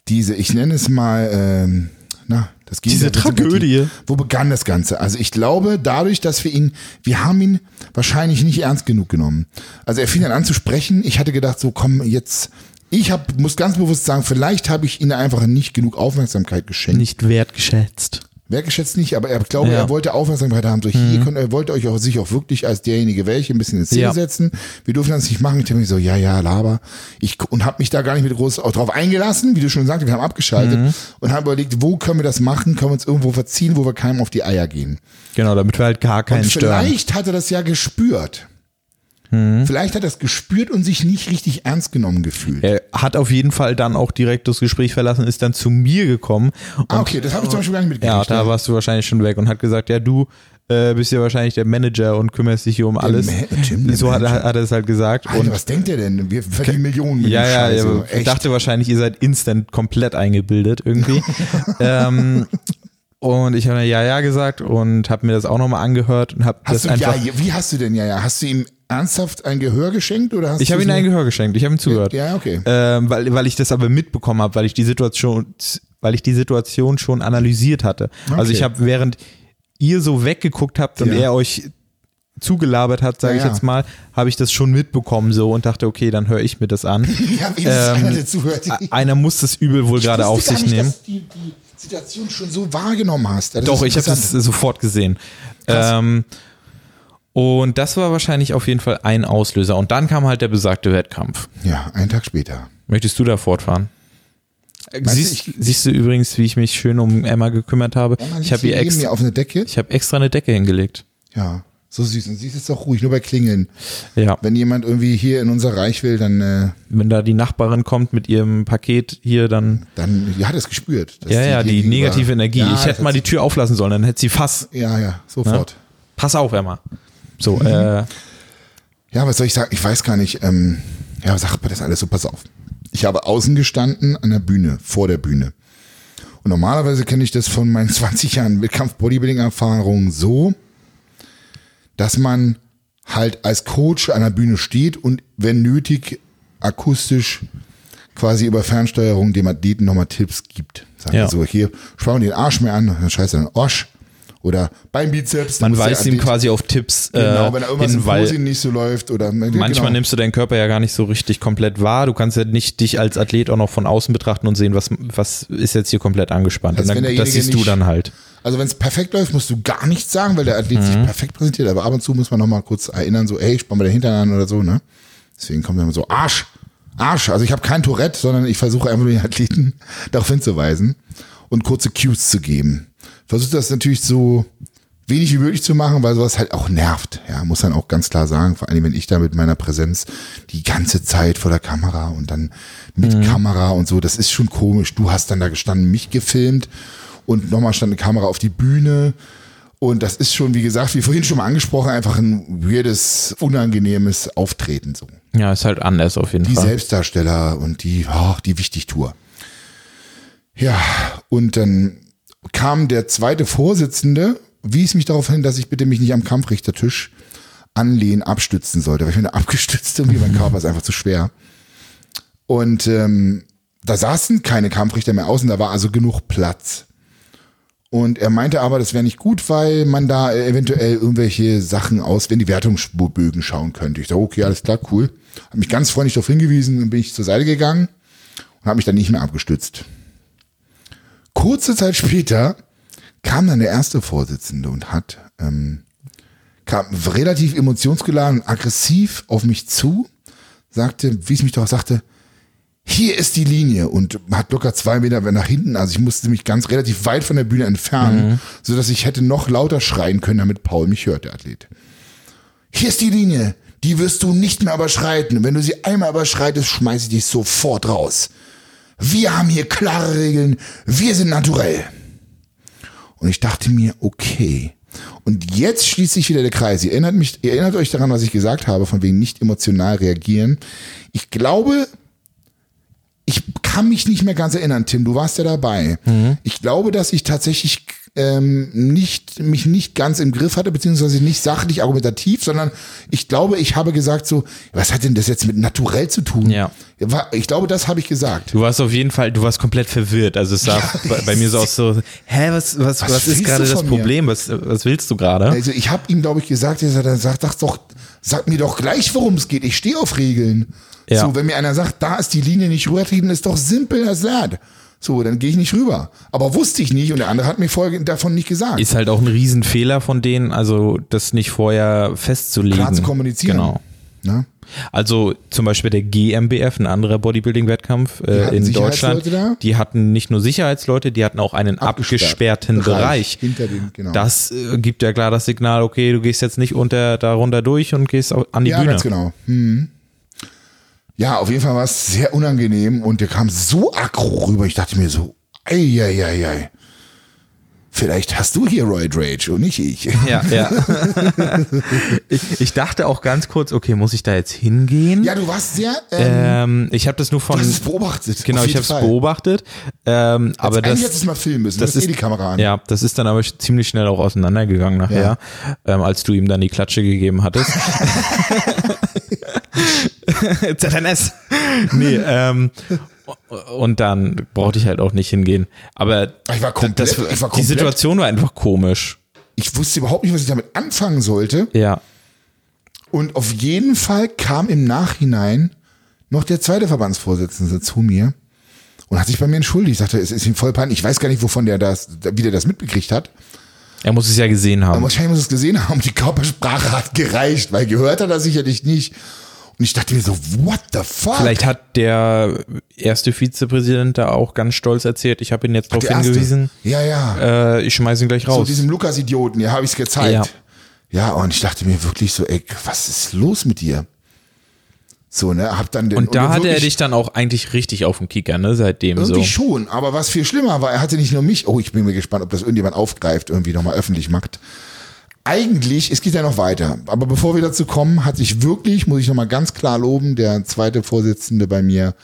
diese, ich nenne es mal, ähm, na, das Diese Gegenteil von Sympathie. Tragödie. Wo begann das Ganze? Also ich glaube, dadurch, dass wir ihn, wir haben ihn wahrscheinlich nicht ernst genug genommen. Also er fing dann an zu sprechen. Ich hatte gedacht, so komm jetzt, ich hab, muss ganz bewusst sagen, vielleicht habe ich ihm einfach nicht genug Aufmerksamkeit geschenkt. Nicht wertgeschätzt. Wertgeschätzt nicht, aber er glaube, Ja. Mhm. er wollte Aufmerksamkeit haben. So, hier könnt, er wollte euch auch, sich auch wirklich als derjenige welche ein bisschen in Szene Ja. setzen. Wir durften das nicht machen. Ich dachte mir so, ja, ja, laber. Ich, und habe mich da gar nicht mit groß auch drauf eingelassen, wie du schon sagst, wir haben abgeschaltet Mhm. und haben überlegt, wo können wir das machen? Können wir uns irgendwo verziehen, wo wir keinem auf die Eier gehen? Genau, damit wir halt gar keinen und stören. vielleicht hat er das ja gespürt. Mhm. Vielleicht hat er es gespürt und sich nicht richtig ernst genommen gefühlt. Er hat auf jeden Fall dann auch direkt das Gespräch verlassen, ist dann zu mir gekommen. Ah, okay, das habe ich zum Beispiel gar nicht Ja, mitgekriegt. da warst du wahrscheinlich schon weg und hat gesagt, ja, du äh, bist ja wahrscheinlich der Manager und kümmerst dich hier um alles. Jim, so hat, er- hat er es halt gesagt. Alter, und was denkt er denn? Wir verdienen Millionen mit ja, dem ja, Scheiß. ja, ich dachte wahrscheinlich, ihr seid instant komplett eingebildet irgendwie. ähm, und ich habe ja, ja gesagt und habe mir das auch nochmal angehört und habe das du, ja, einfach. wie hast du denn ja, ja? Hast du ihm ernsthaft ein Gehör geschenkt oder hast ich habe ihm ein Gehör geschenkt, ich habe ihm zugehört. Ja, okay. ähm, weil, weil ich das aber mitbekommen habe, weil ich die Situation, weil ich die Situation schon analysiert hatte. Also Okay. ich habe während ihr so weggeguckt habt und Ja. er euch zugelabert hat, sage Ja, ich jetzt mal, habe ich das schon mitbekommen so und dachte, okay, dann höre ich mir das an. Ja, wie ähm, einer, zuhört? Einer muss das Übel wohl Ich gerade auf sich nicht, nehmen. Dass du die, die Situation schon so wahrgenommen hast. Das Doch, ich habe das sofort gesehen. Ähm, und das war wahrscheinlich auf jeden Fall ein Auslöser. Und dann kam halt der besagte Wettkampf. Ja, einen Tag später. Möchtest du da fortfahren? du, Siehst, ich- siehst du übrigens, wie ich mich schön um Emma gekümmert habe? ich habe ihr extra, auf eine Decke. ich habe extra eine Decke hingelegt. Ja. So süß. Und sie ist jetzt auch ruhig, nur bei Klingeln. Ja. Wenn jemand irgendwie hier in unser Reich will, dann, äh, Wenn da die Nachbarin kommt mit ihrem Paket hier, dann. dann ja, hat es gespürt. Ja, ja, die gegenüber- negative Energie. Ja, ich hätte mal die Tür auflassen sollen, dann hätte sie Fass. Ja, ja, sofort. Pass auf, Emma. So, Mhm. äh, Ja, was soll ich sagen? Ich weiß gar nicht. Ähm, ja, sagt man das alles so? Pass auf. Ich habe außen gestanden an der Bühne, vor der Bühne. Und normalerweise kenne ich das von meinen 20 Jahren Wettkampf-Bodybuilding-Erfahrung so, dass man halt als Coach an der Bühne steht und wenn nötig akustisch quasi über Fernsteuerung dem Athleten nochmal Tipps gibt. Sagt Ja. ja. so, hier, schau den Arsch mehr an, dann scheiße dann Osch. Oder Beinbizeps. da man weist ihm quasi auf Tipps äh, Genau, wenn da irgendwas hin, im weil Posing nicht so läuft oder manchmal genau. nimmst du deinen Körper ja gar nicht so richtig komplett wahr. Du kannst ja nicht dich als Athlet auch noch von außen betrachten und sehen, was, was ist jetzt hier komplett angespannt. Also und dann, das siehst du nicht- dann halt. Also wenn es perfekt läuft, musst du gar nichts sagen, weil der Athlet Mhm. sich perfekt präsentiert. Aber ab und zu muss man noch mal kurz erinnern, so, ey, spann mal den Hintern an oder so, ne? Deswegen kommt dann so, Arsch, Arsch. Also ich habe kein Tourette, sondern ich versuche einfach nur den Athleten darauf hinzuweisen und kurze Cues zu geben. Versuche das natürlich so wenig wie möglich zu machen, weil sowas halt auch nervt. Ja, muss dann auch ganz klar sagen, vor allem wenn ich da mit meiner Präsenz die ganze Zeit vor der Kamera und dann mit Mhm. Kamera und so, das ist schon komisch. Du hast dann da gestanden, mich gefilmt und nochmal stand eine Kamera auf die Bühne. Und das ist schon, wie gesagt, wie vorhin schon mal angesprochen, einfach ein weirdes, unangenehmes Auftreten so. Ja, ist halt anders auf jeden Die Fall. Selbstdarsteller und die, oh, die Wichtigtour. Ja, und dann kam der zweite Vorsitzende, wies mich darauf hin, dass ich bitte mich nicht am Kampfrichtertisch anlehnen, abstützen sollte, weil ich bin da abgestützt irgendwie, mein Körper ist einfach zu schwer. Und ähm, da saßen keine Kampfrichter mehr außen, da war also genug Platz. Und er meinte aber, das wäre nicht gut, weil man da eventuell irgendwelche Sachen aus, wenn die Wertungsbögen schauen könnte. Ich dachte, okay, alles klar, cool. Hat mich ganz freundlich darauf hingewiesen, dann bin ich zur Seite gegangen und habe mich dann nicht mehr abgestützt. Kurze Zeit später kam dann der erste Vorsitzende und hat ähm, kam relativ emotionsgeladen und aggressiv auf mich zu, sagte, wie es mich doch sagte, hier ist die Linie und hat locker zwei Meter nach hinten. Also ich musste mich ganz relativ weit von der Bühne entfernen, so dass ich hätte noch lauter schreien können, damit Paul mich hört, der Athlet. Hier ist die Linie, die wirst du nicht mehr überschreiten. Wenn du sie einmal überschreitest, schmeiße ich dich sofort raus. Wir haben hier klare Regeln, wir sind naturell. Und ich dachte mir, okay. Und jetzt schließt sich wieder der Kreis. Ihr erinnert, mich, ihr erinnert euch daran, was ich gesagt habe, von wegen nicht emotional reagieren. Ich glaube, ich kann mich nicht mehr ganz erinnern, Tim, du warst ja dabei. Ich glaube, dass ich tatsächlich ähm, nicht, mich nicht ganz im Griff hatte, beziehungsweise nicht sachlich argumentativ, sondern ich glaube, ich habe gesagt so, was hat denn das jetzt mit naturell zu tun? Ja. Ich glaube, das habe ich gesagt. Du warst auf jeden Fall, du warst komplett verwirrt. Also es sah bei, bei mir so aus so, hä, was, was, was, Was ist gerade das mir? Problem? Was, was willst du gerade? Also ich habe ihm, glaube ich, gesagt, er sagt, sag, doch, sag mir doch gleich, worum es geht. Ich stehe auf Regeln. Ja. So, wenn mir einer sagt, da ist die Linie nicht rübertrieben, ist doch simpel as that. So, dann gehe ich nicht rüber. Aber wusste ich nicht und der andere hat mir vorher davon nicht gesagt. Ist halt auch ein Riesenfehler von denen, also das nicht vorher festzulegen. Klar zu kommunizieren. Genau. Ne? Also zum Beispiel der GmbF, ein anderer Bodybuilding-Wettkampf äh, in Deutschland. Die hatten nicht nur Sicherheitsleute, die hatten auch einen Abgesperrt. abgesperrten Bereich. Hinter dem, genau. Das äh, gibt ja klar das Signal, okay, du gehst jetzt nicht unter darunter durch und gehst an die ja, Bühne. ganz genau. Hm. Ja, auf jeden Fall war es sehr unangenehm und der kam so aggro rüber. Ich dachte mir so, ei, ei, ei, ei. Vielleicht hast du hier Roid Rage und nicht ich. Ja, ja. ich, ich dachte auch ganz kurz, okay, muss ich da jetzt hingehen? Ja, du warst sehr, ähm, Ähm, ich habe das nur von. du hast es beobachtet. Genau, ich habe es beobachtet. Ähm, aber Eigentlich das, es mal filmen müssen. das Das ist eh die Kamera an. ja, das ist dann aber ziemlich schnell auch auseinandergegangen nachher, ähm, als du ihm dann die Klatsche gegeben hattest. ZNS. Nee, ähm, und dann brauchte ich halt auch nicht hingehen. Aber Ich war komplett- das, ich war die komplett- Situation war einfach komisch. Ich wusste überhaupt nicht, was ich damit anfangen sollte. Ja. Und auf jeden Fall kam im Nachhinein noch der zweite Verbandsvorsitzende zu mir und hat sich bei mir entschuldigt. Ich sagte, es ist ihm voll peinlich. Ich weiß gar nicht, wovon der das, wie der das mitbekriegt hat. Er muss es ja gesehen haben. Aber wahrscheinlich muss er es gesehen haben. Die Körpersprache hat gereicht, weil gehört hat er sicherlich nicht. Und ich dachte mir so, what the fuck? Vielleicht hat der erste Vizepräsident da auch ganz stolz erzählt, ich habe ihn jetzt darauf hingewiesen, Ja, ja. äh, ich schmeiße ihn gleich so raus. diesem Lukas-Idioten, ja, habe ich es gezeigt. Ja. Ja, und ich dachte mir wirklich so, ey, was ist los mit dir? So, ne, hab dann den, Und da hatte er dich dann auch eigentlich richtig auf dem Kicker, ne? Seitdem Irgendwie so. schon, aber was viel schlimmer war, er hatte nicht nur mich, oh, ich bin mir gespannt, ob das irgendjemand aufgreift, irgendwie nochmal öffentlich macht. Eigentlich, es geht ja noch weiter, aber bevor wir dazu kommen, hat sich wirklich, muss ich nochmal ganz klar loben, der zweite Vorsitzende bei mir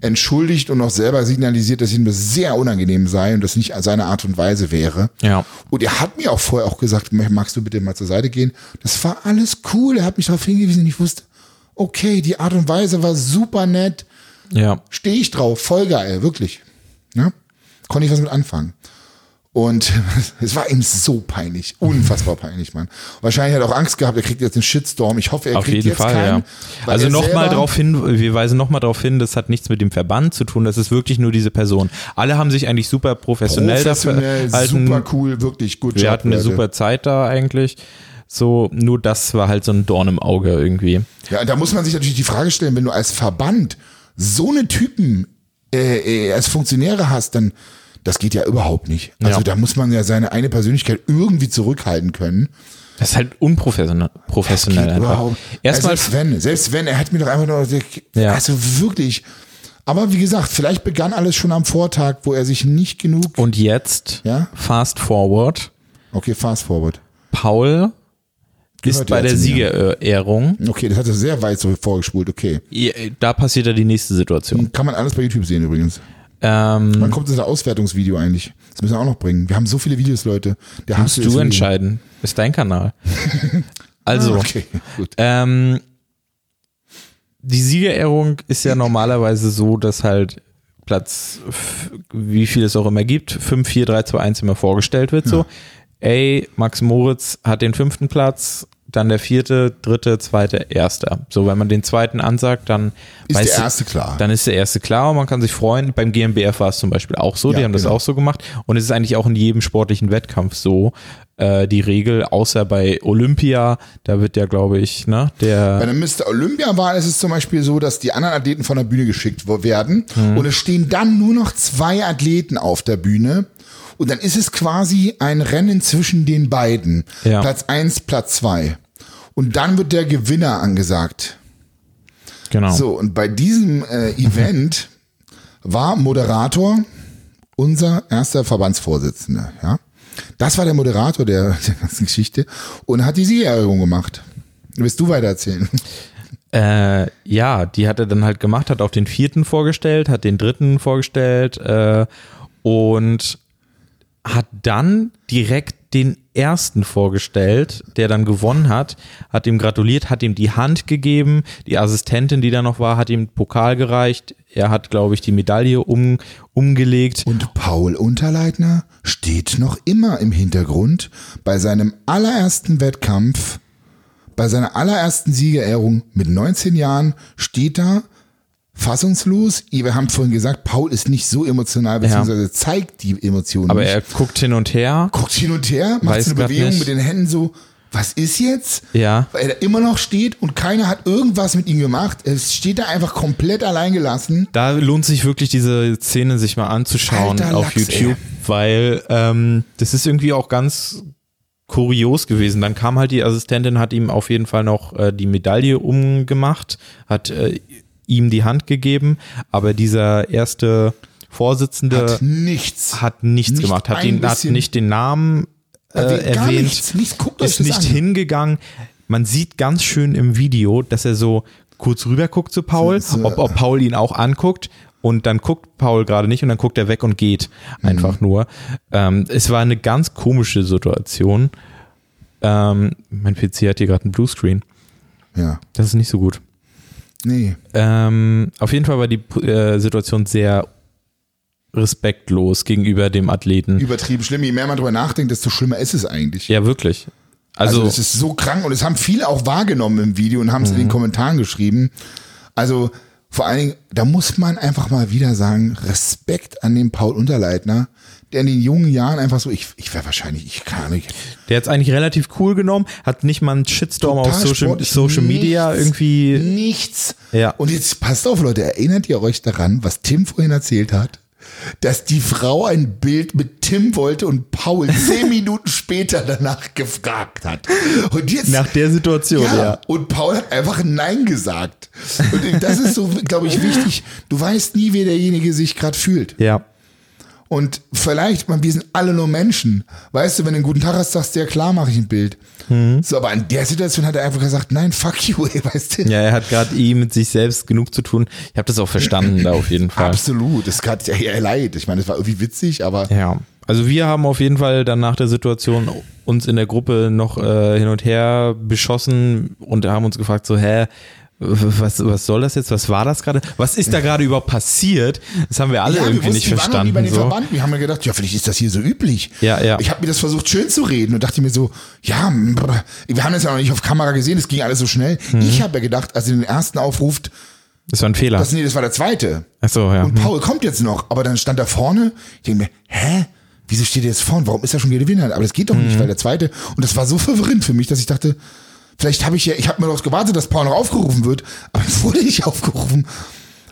entschuldigt und auch selber signalisiert, dass ihm das sehr unangenehm sei und das nicht seine Art und Weise wäre. Ja. Und er hat mir auch vorher auch gesagt, magst du bitte mal zur Seite gehen? Das war alles cool, er hat mich darauf hingewiesen und ich wusste, okay, die Art und Weise war super nett, Ja. stehe ich drauf, voll geil, wirklich. Ja? Konnte ich was mit anfangen. Und es war ihm so peinlich, unfassbar peinlich, Mann. Wahrscheinlich hat er auch Angst gehabt, er kriegt jetzt einen Shitstorm. Ich hoffe, er Auf kriegt jeden jetzt Fall, keinen. ja. Also nochmal darauf hin, wir weisen nochmal darauf hin, das hat nichts mit dem Verband zu tun, das ist wirklich nur diese Person. Alle haben sich eigentlich super professionell, professionell, dafür super cool, wirklich gut. Wir hatten eine super Zeit da eigentlich. So, nur das war halt so ein Dorn im Auge irgendwie. Ja, da muss man sich natürlich die Frage stellen, wenn du als Verband so eine Typen äh, äh, als Funktionäre hast, dann das geht ja überhaupt nicht. Also Ja. da muss man ja seine eine Persönlichkeit irgendwie zurückhalten können. Das ist halt unprofessionell professionell Geht einfach. Erstmal, Also selbst wenn, selbst wenn, er hat mir doch einfach nur, Ja. also wirklich. Aber wie gesagt, vielleicht begann alles schon am Vortag, wo er sich nicht genug. und jetzt, Ja? fast forward, Okay, fast forward. Paul ist bei der. Siegerehrung. Okay, das hat er sehr weit so vorgespult. Okay. Da passiert ja die nächste Situation. Kann man alles bei YouTube sehen übrigens. Ähm, Wann kommt das Auswertungsvideo eigentlich? Das müssen wir auch noch bringen. Wir haben so viele Videos, Leute. Der musst du entscheiden. Ist dein Kanal. Also, Ah, okay, gut. ähm, die Siegerehrung ist ja normalerweise so, dass halt Platz, wie viel es auch immer gibt, 5, 4, 3, 2, 1 immer vorgestellt wird. So, ey, Max Moritz hat den fünften Platz, dann der vierte, dritte, zweite, erster. So, wenn man den zweiten ansagt, dann Ist der erste klar. Dann ist der erste klar und man kann sich freuen. Beim GmbF war es zum Beispiel auch so, die Ja, haben das genau. auch so gemacht. Und es ist eigentlich auch in jedem sportlichen Wettkampf so, äh, die Regel, außer bei Olympia, da wird ja, glaube ich, ne, Bei der, der Mr. Olympia-Wahl ist es zum Beispiel so, dass die anderen Athleten von der Bühne geschickt werden Mhm. und es stehen dann nur noch zwei Athleten auf der Bühne und dann ist es quasi ein Rennen zwischen den beiden. Ja. Platz eins, Platz zwei. Und dann wird der Gewinner angesagt. genau. So, und bei diesem äh, Event war Moderator unser erster Verbandsvorsitzender, ja. Das war der Moderator der, der ganzen Geschichte und hat die Siegerehrung gemacht. Willst du weiter erzählen? Äh, ja, die hat er dann halt gemacht, hat auch den vierten vorgestellt, hat den dritten vorgestellt äh, und hat dann direkt den ersten vorgestellt, der dann gewonnen hat, hat ihm gratuliert, hat ihm die Hand gegeben, die Assistentin, die da noch war, hat ihm Pokal gereicht, er hat, glaube ich, die Medaille um, umgelegt. Und Paul Unterleitner steht noch immer im Hintergrund bei seinem allerersten Wettkampf, bei seiner allerersten Siegerehrung mit 19 Jahren steht da fassungslos. Wir haben vorhin gesagt, Paul ist nicht so emotional, beziehungsweise zeigt die Emotionen Aber nicht. er guckt hin und her. guckt hin und her, macht so eine Bewegung nicht. mit den Händen so, was ist jetzt? Ja. Weil er immer noch steht und keiner hat irgendwas mit ihm gemacht. Es steht da einfach komplett allein gelassen. Da lohnt sich wirklich diese Szene sich mal anzuschauen Alter auf Lachs, YouTube, weil ähm, das ist irgendwie auch ganz kurios gewesen. Dann kam halt die Assistentin, hat ihm auf jeden Fall noch äh, die Medaille umgemacht, hat äh, ihm die Hand gegeben, aber dieser erste Vorsitzende Hat hat, nichts. nichts nicht gemacht, hat, den, hat nicht den Namen äh, Erwähnt- nichts, nichts. Ist nicht an. hingegangen. Man sieht ganz schön im Video, dass er so kurz rüber guckt zu Paul, So- so- ob, ob Paul ihn auch anguckt und dann guckt Paul gerade nicht und dann guckt er weg und geht Mhm. einfach nur. Ähm, es war eine ganz komische Situation. Ähm, mein PC hat hier gerade einen Bluescreen. Ja. Das ist nicht so gut. Nee. Ähm, auf jeden Fall war die äh, Situation sehr respektlos gegenüber dem Athleten. Übertrieben schlimm. Je mehr man drüber nachdenkt, desto schlimmer ist es eigentlich. Ja, wirklich. Also, Also, es ist so krank und es haben viele auch wahrgenommen im Video und haben es in Mhm. den Kommentaren geschrieben. Also vor allen Dingen, da muss man einfach mal wieder sagen, Respekt an den Paul Unterleitner, der in den jungen Jahren einfach so, ich, ich wäre wahrscheinlich, ich kann nicht. der hat es eigentlich relativ cool genommen, hat nicht mal einen Shitstorm auf total Social, sportlich, Social Media nichts, irgendwie. Nichts. Ja. Und jetzt passt auf, Leute, erinnert ihr euch daran, was Tim vorhin erzählt hat? dass die Frau ein Bild mit Tim wollte und Paul zehn Minuten später danach gefragt hat. Und jetzt. Nach der Situation, ja. ja. Und Paul hat einfach Nein gesagt. Und das ist so, glaube ich, wichtig. Du weißt nie, wie derjenige sich gerade fühlt. Ja. Und vielleicht, man, wir sind alle nur Menschen. Weißt du, wenn du einen guten Tag hast, sagst du, ja klar, mache ich ein Bild. Mhm. So, aber in der Situation hat er einfach gesagt, nein, fuck you, ey, weißt du? Ja, er hat gerade eh mit sich selbst genug zu tun. Ich habe das auch verstanden da auf jeden Fall. Absolut, es hat ja leid. Ich meine, es war irgendwie witzig, aber. Ja. Also wir haben auf jeden Fall dann nach der Situation uns in der Gruppe noch äh, hin und her beschossen und haben uns gefragt, so, hä, was, was soll das jetzt? Was war das gerade? Was ist da gerade überhaupt passiert? Das haben wir alle ja, irgendwie wir nicht verstanden. Wir, so. Verband. wir haben ja gedacht, ja, vielleicht ist das hier so üblich. Ja, ja. Ich habe mir das versucht schön zu reden und dachte mir so, ja, wir haben das ja noch nicht auf Kamera gesehen, es ging alles so schnell. Mhm. Ich habe ja gedacht, als ihr den ersten aufruft, das war ein Fehler. Das, nee, das war der zweite. Ach so, ja. Und Paul kommt jetzt noch, aber dann stand er vorne. Ich denke mir, hä? Wieso steht er jetzt vorne? Warum ist er schon wieder Gewinner? Aber das geht doch mhm. nicht, weil der zweite. Und das war so verwirrend für mich, dass ich dachte, Vielleicht habe ich ja, ich habe mir darauf gewartet, dass Paul noch aufgerufen wird, aber es wurde nicht aufgerufen.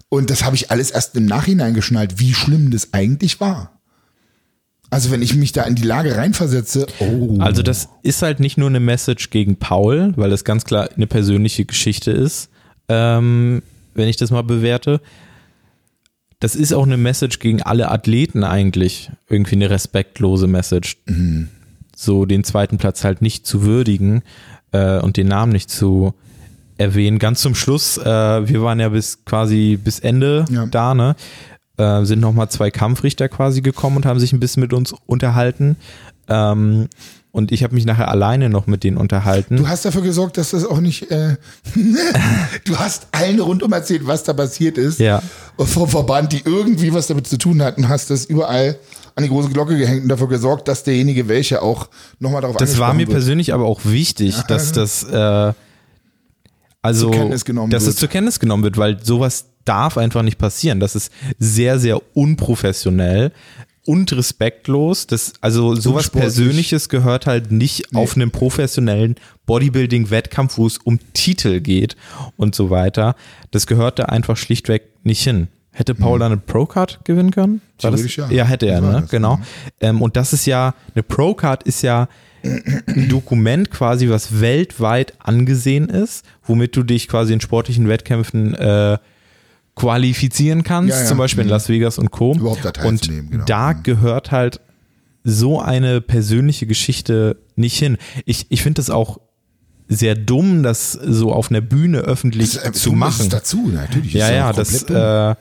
Und das habe ich alles erst im Nachhinein geschnallt, wie schlimm das eigentlich war. Also wenn ich mich da in die Lage reinversetze, oh. Also das ist halt nicht nur eine Message gegen Paul, weil das ganz klar eine persönliche Geschichte ist, ähm, wenn ich das mal bewerte. Das ist auch eine Message gegen alle Athleten eigentlich. Irgendwie eine respektlose Message. Mhm. So den zweiten Platz halt nicht zu würdigen äh, und den Namen nicht zu erwähnen. Ganz zum Schluss, äh, wir waren ja bis quasi bis Ende ja. da, ne? Äh, sind nochmal zwei Kampfrichter quasi gekommen und haben sich ein bisschen mit uns unterhalten. Ähm, und ich habe mich nachher alleine noch mit denen unterhalten. Du hast dafür gesorgt, dass das auch nicht. Äh, du hast allen rundum erzählt, was da passiert ist. Ja. Vom Verband, die irgendwie was damit zu tun hatten, hast das überall an die große Glocke gehängt und dafür gesorgt, dass derjenige welche auch nochmal darauf Das war mir wird. persönlich aber auch wichtig, dass das äh, also dass wird. es zur Kenntnis genommen wird, weil sowas darf einfach nicht passieren. Das ist sehr, sehr unprofessionell und respektlos. Das, also sowas Persönliches gehört halt nicht nee. auf einem professionellen Bodybuilding-Wettkampf, wo es um Titel geht und so weiter. Das gehört da einfach schlichtweg nicht hin. Hätte Paul mhm. dann eine Pro-Card gewinnen können? War das? Ja. ja, hätte er, ne? Das, genau. Ähm, und das ist ja, eine Pro-Card ist ja ein Dokument quasi, was weltweit angesehen ist, womit du dich quasi in sportlichen Wettkämpfen äh, qualifizieren kannst, ja, ja. zum Beispiel in mhm. Las Vegas und Co. Überhaupt da und genau. da mhm. gehört halt so eine persönliche Geschichte nicht hin. Ich, ich finde das auch sehr dumm, das so auf einer Bühne öffentlich das, zu machen. dazu, natürlich. Ja, ja, das, äh,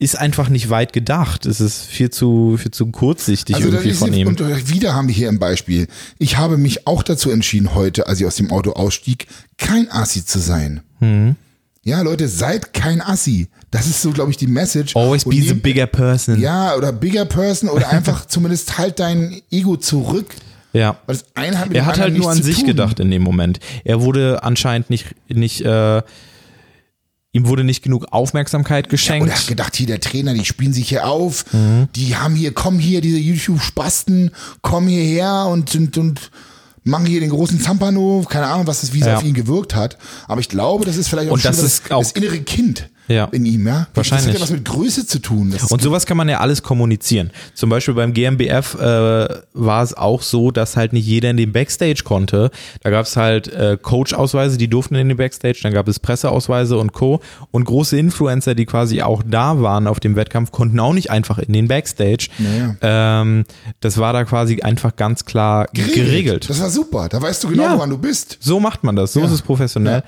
ist einfach nicht weit gedacht. Es ist viel zu, viel zu kurzsichtig also irgendwie von ihm. Und wieder haben wir hier ein Beispiel. Ich habe mich auch dazu entschieden heute, als ich aus dem Auto ausstieg, kein Assi zu sein. Mhm. Ja, Leute, seid kein Assi. Das ist so, glaube ich, die Message. Always be the bigger person. Ja, oder bigger person oder einfach zumindest halt dein Ego zurück. Ja. Weil das eine hat mit er hat halt nur an sich tun. gedacht in dem Moment. Er wurde anscheinend nicht, nicht äh, ihm wurde nicht genug Aufmerksamkeit geschenkt. Ja, oder hat gedacht, hier der Trainer, die spielen sich hier auf, mhm. die haben hier, komm hier, diese YouTube-Spasten, komm hierher und, und, und machen hier den großen Zampano, keine Ahnung, was das, wie es ja. auf ihn gewirkt hat. Aber ich glaube, das ist vielleicht auch, und das, ist auch das innere Kind ja. in ihm, ja. Wahrscheinlich. Das hat ja was mit Größe zu tun. Das und sowas kann man ja alles kommunizieren. Zum Beispiel beim GmbF äh, war es auch so, dass halt nicht jeder in den Backstage konnte. Da gab es halt äh, Coach-Ausweise, die durften in den Backstage, dann gab es Presseausweise und Co. Und große Influencer, die quasi auch da waren auf dem Wettkampf, konnten auch nicht einfach in den Backstage. Naja. Ähm, das war da quasi einfach ganz klar geregelt. geregelt. Das war super. Da weißt du genau, ja. woran du bist. So macht man das. So ja. ist es professionell.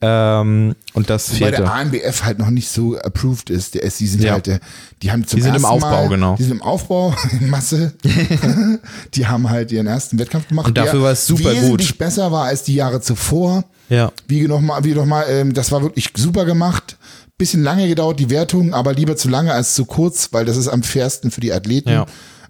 Ja. Ähm, und das fehlte. Bei der ANBF halt noch noch nicht so approved ist. Der die sind ja. halt, die haben zum die sind im Aufbau, Mal, genau. Die sind im Aufbau, in Masse. die haben halt ihren ersten Wettkampf gemacht. Und dafür war es super wesentlich gut. besser war als die Jahre zuvor. Ja. Wie nochmal, wie nochmal, ähm, das war wirklich super gemacht. Bisschen lange gedauert, die Wertung, aber lieber zu lange als zu kurz, weil das ist am fairsten für die Athleten. Ja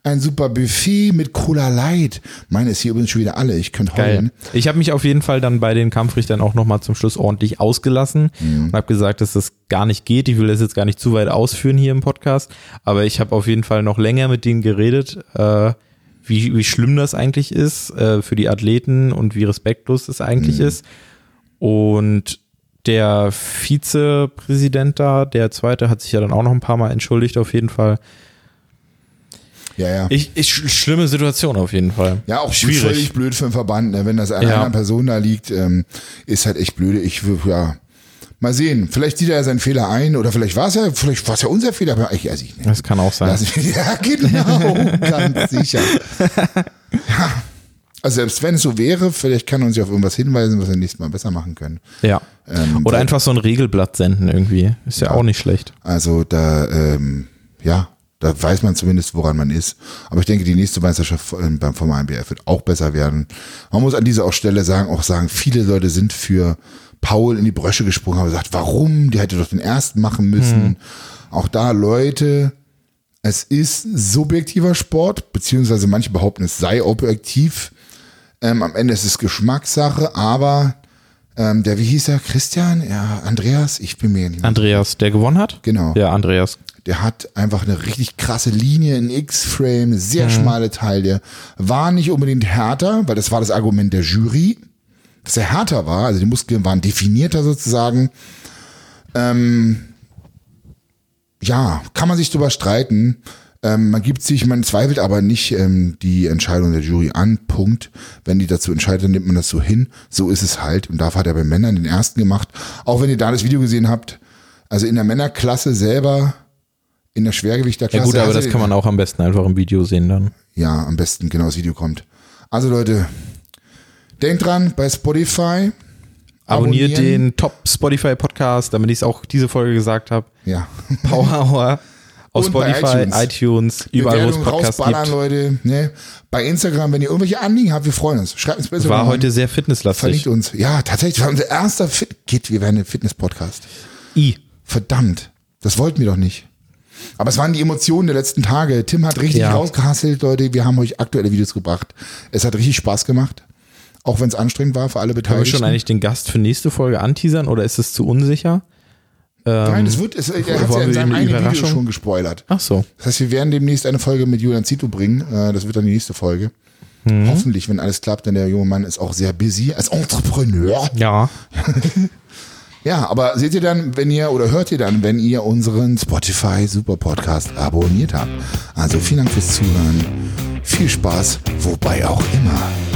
ein super Buffet mit Cola Light. Meine ist hier übrigens schon wieder alle. Ich könnte heulen. Ich habe mich auf jeden Fall dann bei den Kampfrichtern auch nochmal zum Schluss ordentlich ausgelassen mhm. und habe gesagt, dass das gar nicht geht. Ich will das jetzt gar nicht zu weit ausführen hier im Podcast, aber ich habe auf jeden Fall noch länger mit denen geredet, äh, wie, wie schlimm das eigentlich ist äh, für die Athleten und wie respektlos das eigentlich mhm. ist. Und der Vizepräsident da, der zweite, hat sich ja dann auch noch ein paar Mal entschuldigt auf jeden Fall Ja, ja. Ich, ich, schlimme Situation auf jeden Fall. Ja, auch schwierig. völlig blöd für den Verband, ne? wenn das einer Ja. anderen Person da liegt, ähm, ist halt echt blöd. Ich, ja, mal sehen. Vielleicht sieht er seinen Fehler ein oder vielleicht war es ja, vielleicht war es ja unser Fehler, aber ich weiß ich nicht. Das kann auch sein. Das, ja, genau, ganz sicher. Ja. Also selbst wenn es so wäre, vielleicht kann er uns ja auf irgendwas hinweisen, was wir nächstes Mal besser machen können. ja. Ähm, Oder einfach so ein Regelblatt senden irgendwie. Ist ja, auch nicht schlecht. Also da, ähm, ja, da weiß man zumindest, woran man ist. Aber ich denke, die nächste Meisterschaft ähm, beim vom AMBF wird auch besser werden. Man muss an dieser Stelle sagen, auch sagen, viele Leute sind für Paul in die Brösche gesprungen, haben gesagt, warum? Der hätte doch den ersten machen müssen. Auch da Leute, es ist subjektiver Sport, beziehungsweise manche behaupten, es sei objektiv. Ähm, am Ende ist es Geschmackssache, aber ähm, der, wie hieß er, Christian? Ja, Andreas? Ich bin mir nicht Andreas, der gewonnen hat? Genau. Ja, Andreas. Der hat einfach eine richtig krasse Linie, ein X-Frame, sehr schmale Taille. War nicht unbedingt härter, weil das war das Argument der Jury, dass er härter war, also die Muskeln waren definierter sozusagen. Ähm, ja, kann man sich drüber streiten. Ähm, man gibt sich, man zweifelt aber nicht ähm, die Entscheidung der Jury an. Punkt. Wenn die dazu entscheidet, dann nimmt man das so hin. So ist es halt. Und dafür hat er bei Männern den ersten gemacht. Auch wenn ihr da das Video gesehen habt. Also in der Männerklasse selber, in der Schwergewichterklasse. Ja gut, aber also das kann man auch am besten einfach im Video sehen dann. Ja, am besten genau das Video kommt. Also Leute, denkt dran, bei Spotify. Abonniert den Top Spotify Podcast, damit ich es auch diese Folge gesagt habe. Ja. Power Hour auf Spotify, iTunes. iTunes, überall wo es Podcasts gibt. Leute. Ne? Bei Instagram, wenn ihr irgendwelche Anliegen habt, wir freuen uns. Schreibt uns besser. War heute sehr fitnesslastig. Verlinkt uns. Ja, tatsächlich, war unser erster Fit Geht, wir werden ein Fitness-Podcast. I. Verdammt. Das wollten wir doch nicht. Aber es waren die Emotionen der letzten Tage. Tim hat richtig Ja. rausgehasselt, Leute. Wir haben euch aktuelle Videos gebracht. Es hat richtig Spaß gemacht. Auch wenn es anstrengend war für alle Können wir Beteiligten. schon eigentlich den Gast für nächste Folge anteasern oder ist es zu unsicher? Nein, es wird, es, er hat ja in seinem eigenen Video schon gespoilert. Ach so. Das heißt, wir werden demnächst eine Folge mit Julian Zito bringen. Äh, Das wird dann die nächste Folge. Mhm. Hoffentlich, wenn alles klappt, denn der junge Mann ist auch sehr busy als Entrepreneur. Ja. Ja, aber seht ihr dann, wenn ihr oder hört ihr dann, wenn ihr unseren Spotify Super Podcast abonniert habt. Also vielen Dank fürs Zuhören. Viel Spaß, wobei auch immer.